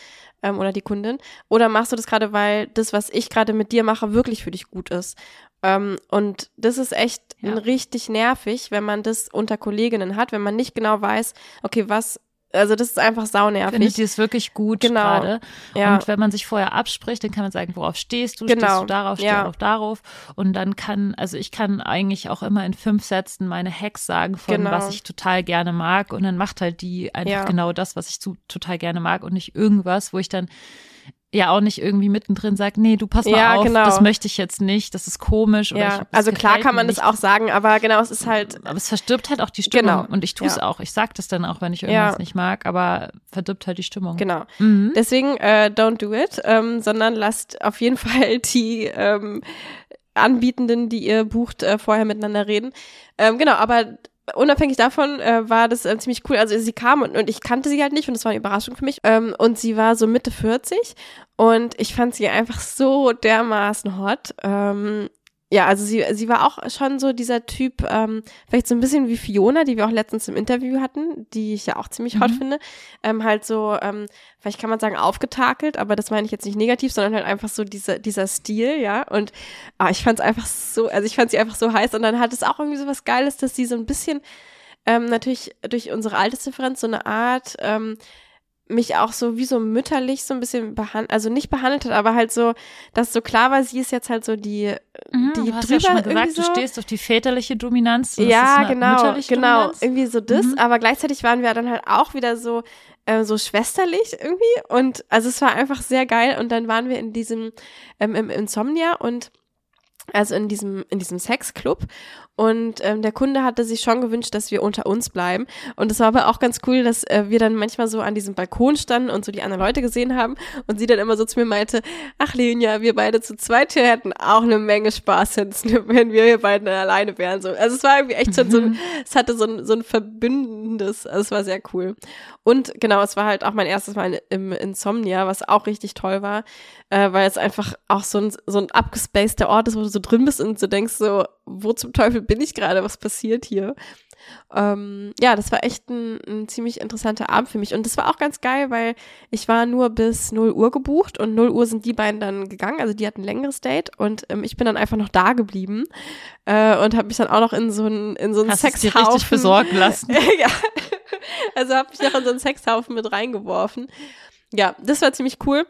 ähm, oder die Kundin, oder machst du das gerade, weil das, was ich gerade mit dir mache, wirklich für dich gut ist. Ähm, und das ist echt ja. richtig nervig, wenn man das unter Kolleginnen hat, wenn man nicht genau weiß, okay, was also das ist einfach saunervig. Findet ihr es wirklich gut genau. gerade. Ja. Und wenn man sich vorher abspricht, dann kann man sagen, worauf stehst du? Genau. Stehst du darauf, stehst ja. du darauf? Und dann kann, also ich kann eigentlich auch immer in fünf Sätzen meine Hacks sagen von genau. was ich total gerne mag. Und dann macht halt die einfach Ja. genau das, was ich zu, total gerne mag und nicht irgendwas, wo ich dann ja auch nicht irgendwie mittendrin sage, nee, du pass mal Ja, auf, genau. das möchte ich jetzt nicht, das ist komisch. Oder Ja, ich, also klar kann man das nicht. auch sagen, aber genau, es ist halt, Aber es verstirbt halt auch die Stimmung. Genau. Und ich tue es Ja. auch. Ich sag das dann auch, wenn ich irgendwas Ja. nicht mag, aber verdirbt halt die Stimmung. genau. Mhm. Deswegen äh, don't do it, ähm, sondern lasst auf jeden Fall die ähm, Anbietenden, die ihr bucht, äh, vorher miteinander reden. Ähm, genau, aber unabhängig davon äh, war das äh, ziemlich cool. Also sie kam und, und ich kannte sie halt nicht und das war eine Überraschung für mich. Ähm, und sie war so Mitte 40 und ich fand sie einfach so dermaßen hot. Ähm, ja, also sie, sie war auch schon so dieser Typ, ähm, vielleicht so ein bisschen wie Fiona, die wir auch letztens im Interview hatten, die ich ja auch ziemlich hot Mhm. finde. Ähm, halt so, ähm, vielleicht kann man sagen, aufgetakelt, aber das meine ich jetzt nicht negativ, sondern halt einfach so dieser, dieser Stil, ja. Und ah, ich fand es einfach so, also ich fand sie einfach so heiß und dann hat es auch irgendwie so was Geiles, dass sie so ein bisschen ähm, natürlich durch unsere Altersdifferenz so eine Art ähm, mich auch so wie so mütterlich so ein bisschen behandelt, also nicht behandelt hat, aber halt so, dass so klar war, sie ist jetzt halt so die, Mhm, die du hast drüber ja schon gesagt, du so. stehst auf die väterliche Dominanz. Ja, genau, genau, Dominanz. irgendwie so das, Mhm. aber gleichzeitig waren wir dann halt auch wieder so, äh, so schwesterlich irgendwie und also es war einfach sehr geil und dann waren wir in diesem, ähm, im Insomnia und also in diesem, in diesem Sexclub. Und ähm, der Kunde hatte sich schon gewünscht, dass wir unter uns bleiben. Und es war aber auch ganz cool, dass äh, wir dann manchmal so an diesem Balkon standen und so die anderen Leute gesehen haben. Und sie dann immer so zu mir meinte, ach Lenia, wir beide zu zweit hier hätten auch eine Menge Spaß, wenn wir hier beiden alleine wären. So. Also es war irgendwie echt schon so ein, es hatte so ein, so ein verbindendes, also es war sehr cool. Und genau, es war halt auch mein erstes Mal im Insomnia, was auch richtig toll war, äh, weil es einfach auch so ein, so ein abgespaceder Ort ist, wo du so drin bist und so denkst so, wo zum Teufel bin ich gerade, was passiert hier? Ähm, ja, das war echt ein, ein ziemlich interessanter Abend für mich. Und das war auch ganz geil, weil ich war nur bis 0 Uhr gebucht und 0 Uhr sind die beiden dann gegangen. Also die hatten ein längeres Date und ähm, ich bin dann einfach noch da geblieben äh, und habe mich dann auch noch in so einen in so einen Hast Sexhaufen richtig besorgen lassen. ja. Also habe mich noch in so einen Sexhaufen mit reingeworfen. Ja, das war ziemlich cool.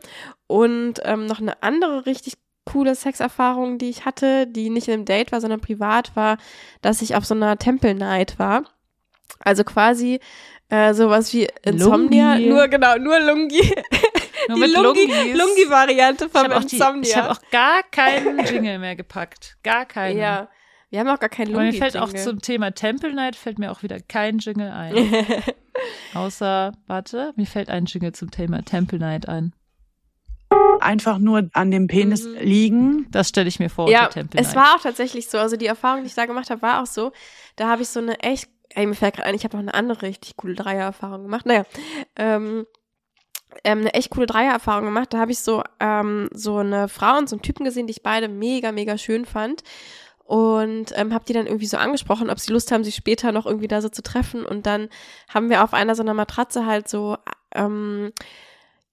Und ähm, noch eine andere richtig coole Sexerfahrung, die ich hatte, die nicht in einem Date war, sondern privat war, dass ich auf so einer Temple Night war. Also quasi äh, sowas wie Insomnia, Lungi. nur genau, nur Lungi. Nur die mit Lungi. Lungi-Variante Ich habe auch, die- Insomnia. ich hab auch gar keinen Jingle mehr gepackt. Gar keinen. ja, wir haben auch gar keinen Aber mir Lungi. fällt auch zum Thema Temple Night fällt mir auch wieder kein Jingle ein. Außer, warte, mir fällt ein Jingle zum Thema Temple Night ein. Einfach nur an dem Penis Mhm. liegen. Das stelle ich mir vor Ja, es war auch tatsächlich so. Also die Erfahrung, die ich da gemacht habe, war auch so. Da habe ich so eine echt, ey, mir fällt gerade ein, ich habe noch eine andere richtig coole Dreier-Erfahrung gemacht. Naja, ähm, ähm, eine echt coole Dreier-Erfahrung gemacht. Da habe ich so, ähm, so eine Frau und so einen Typen gesehen, die ich beide mega, mega schön fand. Und ähm, habe die dann irgendwie so angesprochen, ob sie Lust haben, sich später noch irgendwie da so zu treffen. Und dann haben wir auf einer so einer Matratze halt so, ähm,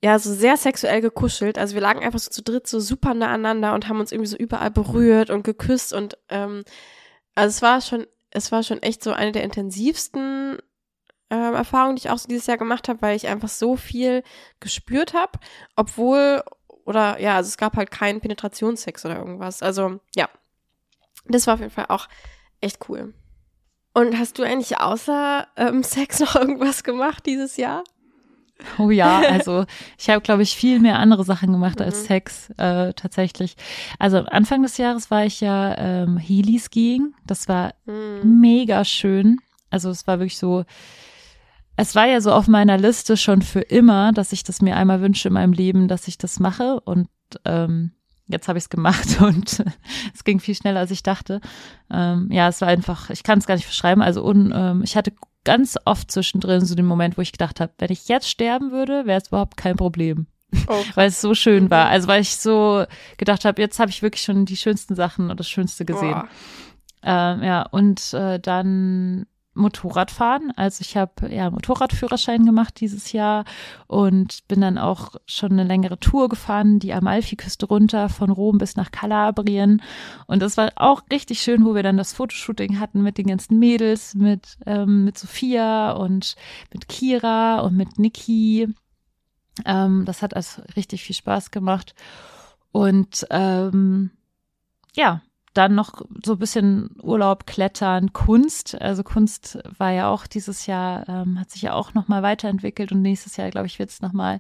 ja, so sehr sexuell gekuschelt. Also wir lagen einfach so zu dritt so super nah aneinander und haben uns irgendwie so überall berührt und geküsst und ähm, also es war schon das war schon echt so eine der intensivsten ähm, Erfahrungen, die ich auch so dieses Jahr gemacht habe, weil ich einfach so viel gespürt habe, obwohl, oder ja, also es gab halt keinen Penetrationssex oder irgendwas. Also ja, das war auf jeden Fall auch echt cool. Und hast du eigentlich außer ähm, Sex noch irgendwas gemacht dieses Jahr? Oh ja, also ich habe, glaube ich, viel mehr andere Sachen gemacht als Mhm. Sex äh, tatsächlich. Also Anfang des Jahres war ich ja ähm, Heli-Skiing. Das war Hm. mega schön. Also es war wirklich so, es war ja so auf meiner Liste schon für immer, dass ich das mir einmal wünsche in meinem Leben, dass ich das mache. Und ähm, jetzt habe ich es gemacht und es ging viel schneller, als ich dachte. Ähm, ja, es war einfach, ich kann es gar nicht beschreiben. Also un, ähm, ich hatte ganz oft zwischendrin so den Moment, wo ich gedacht habe, wenn ich jetzt sterben würde, wäre es überhaupt kein Problem Oh, weil es so schön war. Mhm. Also weil ich so gedacht habe, jetzt habe ich wirklich schon die schönsten Sachen und das Schönste gesehen. Ähm, ja, und äh, dann Motorradfahren. Also ich habe ja Motorradführerschein gemacht dieses Jahr und bin dann auch schon eine längere Tour gefahren, die Amalfiküste runter von Rom bis nach Kalabrien. Und das war auch richtig schön, wo wir dann das Fotoshooting hatten mit den ganzen Mädels, mit, ähm, mit Sophia und mit Kira und mit Niki. Ähm, das hat also richtig viel Spaß gemacht. Und ähm, ja, dann noch so ein bisschen Urlaub, Klettern, Kunst. Also Kunst war ja auch dieses Jahr, ähm, hat sich ja auch nochmal weiterentwickelt und nächstes Jahr, glaube ich, wird es nochmal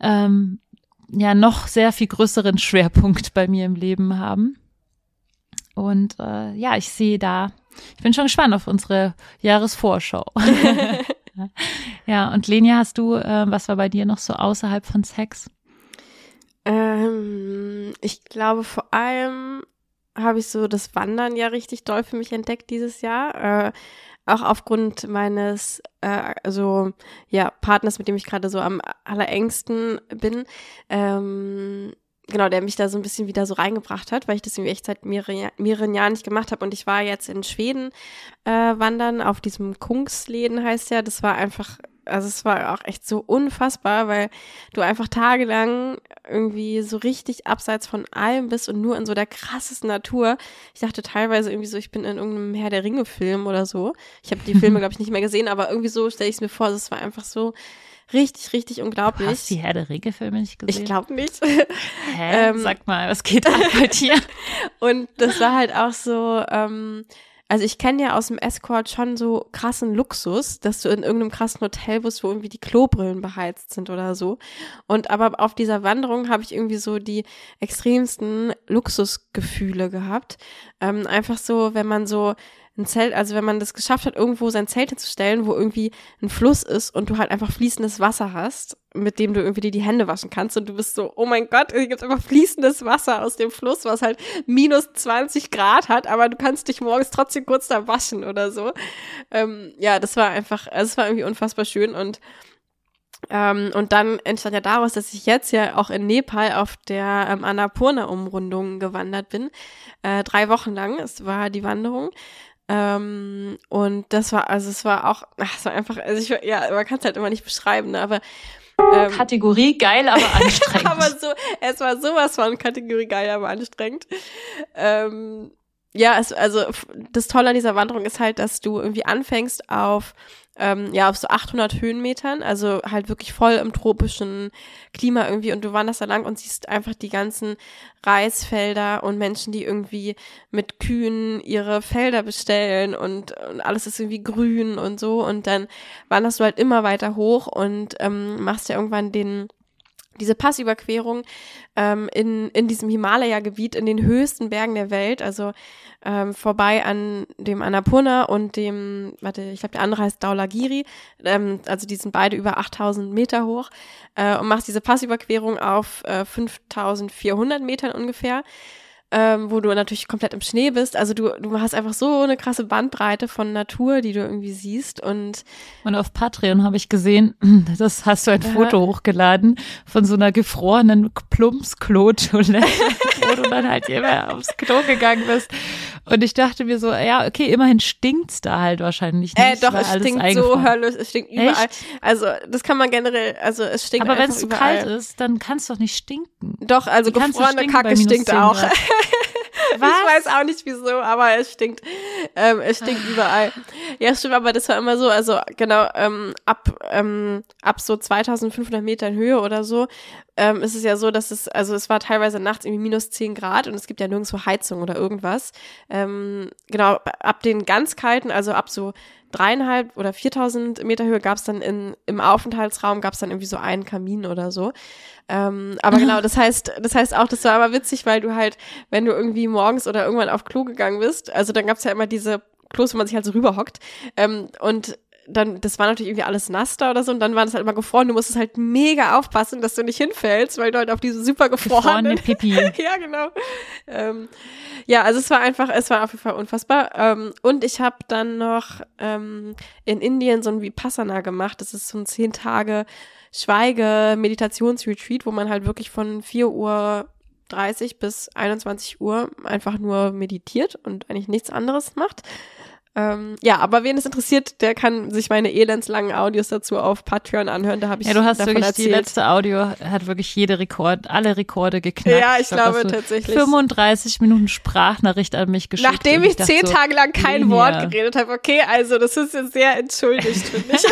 ähm, ja noch sehr viel größeren Schwerpunkt bei mir im Leben haben. Und äh, ja, ich sehe da, ich bin schon gespannt auf unsere Jahresvorschau. ja, und Lenia, hast du, äh, was war bei dir noch so außerhalb von Sex? Ähm, ich glaube, vor allem habe ich so das Wandern ja richtig doll für mich entdeckt dieses Jahr. Äh, auch aufgrund meines, äh, also ja, Partners, mit dem ich gerade so am allerengsten bin. Ähm, genau, der mich da so ein bisschen wieder so reingebracht hat, weil ich das irgendwie echt seit mehreren, mehreren Jahren nicht gemacht habe. Und ich war jetzt in Schweden äh, wandern auf diesem Kungsläden heißt ja. Das war einfach, also es war auch echt so unfassbar, weil du einfach tagelang irgendwie so richtig abseits von allem bist und nur in so der krassesten Natur. Ich dachte teilweise irgendwie so, ich bin in irgendeinem Herr der Ringe-Film oder so. Ich habe die Filme, glaube ich, nicht mehr gesehen, aber irgendwie so stelle ich es mir vor. Es war einfach so richtig, richtig unglaublich. Hast du die Herr der Ringe-Filme nicht gesehen? ich glaube nicht. Hä? ähm, Sag mal, was geht ab bei dir? Und das war halt auch so, ähm, also ich kenne ja aus dem Escort schon so krassen Luxus, dass du in irgendeinem krassen Hotel bist, wo irgendwie die Klobrillen beheizt sind oder so. Und aber auf dieser Wanderung habe ich irgendwie so die extremsten Luxusgefühle gehabt. Ähm, einfach so, wenn man so ein Zelt, also wenn man das geschafft hat, irgendwo sein Zelt hinzustellen, wo irgendwie ein Fluss ist und du halt einfach fließendes Wasser hast, mit dem du irgendwie dir die Hände waschen kannst und du bist so, oh mein Gott, hier gibt einfach fließendes Wasser aus dem Fluss, was halt minus 20 Grad hat, aber du kannst dich morgens trotzdem kurz da waschen oder so. Ähm, ja, das war einfach, also es war irgendwie unfassbar schön und ähm, und dann entstand ja daraus, dass ich jetzt ja auch in Nepal auf der ähm, Annapurna-Umrundung gewandert bin. Äh, drei Wochen lang, es war die Wanderung. Ähm, und das war, also es war auch, ach, es war einfach, also ich, ja, man kann es halt immer nicht beschreiben, ne, aber ähm, Kategorie geil, aber anstrengend. aber so, es war sowas von Kategorie geil, aber anstrengend. Ähm, ja, es, also das Tolle an dieser Wanderung ist halt, dass du irgendwie anfängst auf ähm, ja auf so 800 Höhenmetern, also halt wirklich voll im tropischen Klima irgendwie. Und du wanderst da lang und siehst einfach die ganzen Reisfelder und Menschen, die irgendwie mit Kühen ihre Felder bestellen und, und alles ist irgendwie grün und so. Und dann wanderst du halt immer weiter hoch und ähm, machst ja irgendwann den diese Passüberquerung ähm, in, in diesem Himalaya-Gebiet, in den höchsten Bergen der Welt, also ähm, vorbei an dem Annapurna und dem, warte, ich glaube, der andere heißt Daulagiri, ähm, also die sind beide über 8000 Meter hoch äh, und machst diese Passüberquerung auf äh, 5400 Metern ungefähr. Ähm, wo du natürlich komplett im Schnee bist. Also du, du hast einfach so eine krasse Bandbreite von Natur, die du irgendwie siehst. Und Und auf Patreon habe ich gesehen, das hast du ein Aha. Foto hochgeladen von so einer gefrorenen Plumpsklo-Toilette, wo du dann halt immer aufs Klo gegangen bist. Und ich dachte mir so, ja, okay, immerhin stinkt's da halt wahrscheinlich nicht. äh, doch, es stinkt so höllisch, es stinkt überall. Echt? Also das kann man generell, also es stinkt Aber wenn es zu überall. kalt ist, dann kann es doch nicht stinken. Doch, also Wie gefrorene Kacke stinkt 10 auch. Grad? Ich weiß auch nicht wieso, aber es stinkt. ähm, es stinkt überall. Ja, stimmt, aber das war immer so, also genau, ähm, ab, ähm, ab so 2500 Metern Höhe oder so, ähm, ist es ja so, dass es, also es war teilweise nachts irgendwie minus 10 Grad und es gibt ja nirgendwo Heizung oder irgendwas. Ähm, genau, ab den ganz kalten, also ab so dreieinhalb oder 4000 Meter Höhe gab es dann in, im Aufenthaltsraum gab es dann irgendwie so einen Kamin oder so. Ähm, aber genau, das heißt, das heißt auch, das war aber witzig, weil du halt, wenn du irgendwie morgens oder irgendwann auf Klo gegangen bist, also dann gab es ja immer diese Klos, wo man sich halt so rüberhockt. Ähm, und dann, das war natürlich irgendwie alles nass da oder so und dann war das halt immer gefroren. Du musstest halt mega aufpassen, dass du nicht hinfällst, weil du halt auf diese super gefrorenen. Gefrorene Pipi. ja, genau. Ähm, ja, also es war einfach, es war auf jeden Fall unfassbar. Ähm, und ich habe dann noch ähm, in Indien so ein Vipassana gemacht. Das ist so ein zehn Tage Schweige-Meditationsretreat, wo man halt wirklich von 4 Uhr 30 bis 21 Uhr einfach nur meditiert und eigentlich nichts anderes macht. Ähm, ja, aber wen es interessiert, der kann sich meine elendslangen Audios dazu auf Patreon anhören. Da habe ich Ja, du hast davon wirklich erzählt. die letzte Audio hat wirklich jede Rekord, alle Rekorde geknackt. Ja, ich glaub, glaube du tatsächlich. 35 Minuten Sprachnachricht an mich geschickt. Nachdem ich dachte zehn so, Tage lang kein. Wort geredet habe. Okay, also das ist jetzt sehr entschuldigt, finde ich.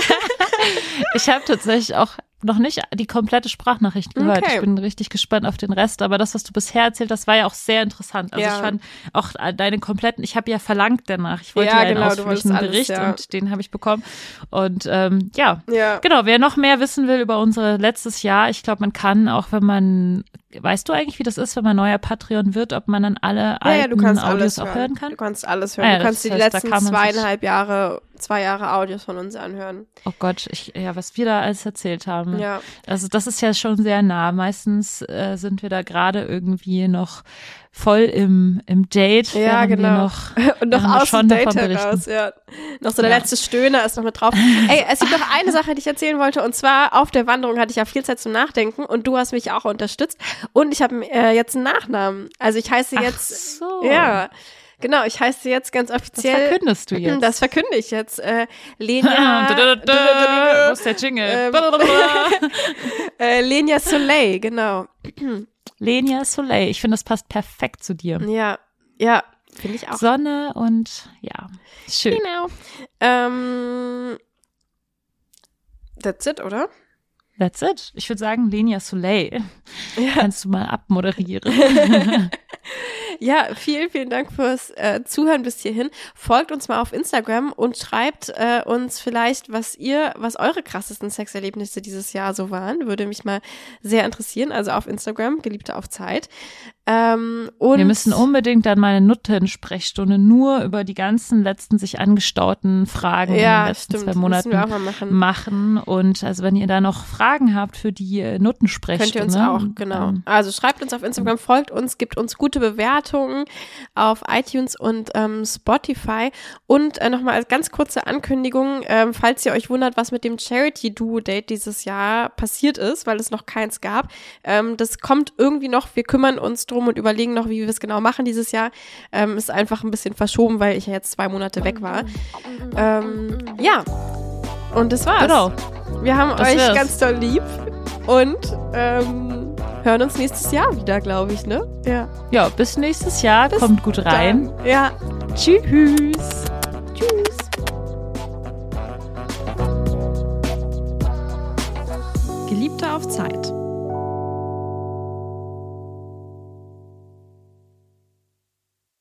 Ich habe tatsächlich auch noch nicht die komplette Sprachnachricht gehört. Okay. Ich bin richtig gespannt auf den Rest, aber das, was du bisher erzählt hast, war ja auch sehr interessant. Also Ja. ich fand auch deine kompletten, ich habe ja verlangt danach. Ich wollte Ja, ja, genau, ausführlichen alles, Bericht ja. und den habe ich bekommen. Und ähm, ja, ja. genau, wer noch mehr wissen will über unsere letztes Jahr, ich glaube, man kann auch, wenn man, weißt du eigentlich, wie das ist, wenn man neuer Patreon wird, ob man dann alle Ja, alten ja, du kannst Audios alles auch hören. hören kann? Du kannst alles hören. Ah ja, du kannst die heißt, letzten zweieinhalb Jahre, zwei Jahre Audios von uns anhören. Oh Gott, ich, ja, was wir da alles erzählt haben. Ja. Also das ist ja schon sehr nah. Meistens äh, sind wir da gerade irgendwie noch voll im, im Date. Ja, genau. Noch, Und noch aus dem Date heraus, ja. Noch so der Ja. letzte Stöhner ist noch mit drauf. Ey, es gibt noch eine Sache, die ich erzählen wollte. Und zwar auf der Wanderung hatte ich ja viel Zeit zum Nachdenken und du hast mich auch unterstützt. Und ich habe äh, jetzt einen Nachnamen. Also ich heiße Ach jetzt. so. Ja. Genau, ich heiße jetzt ganz Das offiziell. verkündest du jetzt. Das verkünde ich jetzt. Äh, Lenia. Wo ist der Jingle? Ähm, äh, Lenia Soleil, genau. Lenia Soleil. Ich finde, das passt perfekt zu dir. Ja, ja, finde ich auch. Sonne und ja, schön. Genau. Ähm, that's it, oder? That's it. Ich würde sagen, Lenia Soleil. Ja. Kannst du mal abmoderieren. Ja, vielen, vielen Dank fürs äh, Zuhören bis hierhin. Folgt uns mal auf Instagram und schreibt äh, uns vielleicht, was ihr, was eure krassesten Sexerlebnisse dieses Jahr so waren. Würde mich mal sehr interessieren. Also auf Instagram, Geliebte auf Zeit. Ähm, und Wir müssen unbedingt dann mal eine Nutten-Sprechstunde nur über die ganzen letzten sich angestauten Fragen in den ja, letzten stimmt, zwei Monaten machen. machen. Und also wenn ihr da noch Fragen habt für die äh, Nuttensprechstunde. Könnt ihr uns auch, genau. Also schreibt uns auf Instagram, folgt uns, gibt uns gute Bewertungen auf iTunes und ähm, Spotify. Und äh, nochmal als ganz kurze Ankündigung, ähm, falls ihr euch wundert, was mit dem Charity-Duo-Date dieses Jahr passiert ist, weil es noch keins gab. Ähm, das kommt irgendwie noch, wir kümmern uns drum und überlegen noch, wie wir es genau machen dieses Jahr. Ähm, ist einfach ein bisschen verschoben, weil ich ja jetzt zwei Monate weg war. Ähm, ja. Und das war's. Genau. Wir haben Das euch wär's. ganz doll lieb und ähm, hören uns nächstes Jahr wieder, glaube ich, ne? Ja. Ja, bis nächstes Jahr. Kommt gut rein. Dann, ja. Tschüss. Tschüss. Geliebte auf Zeit.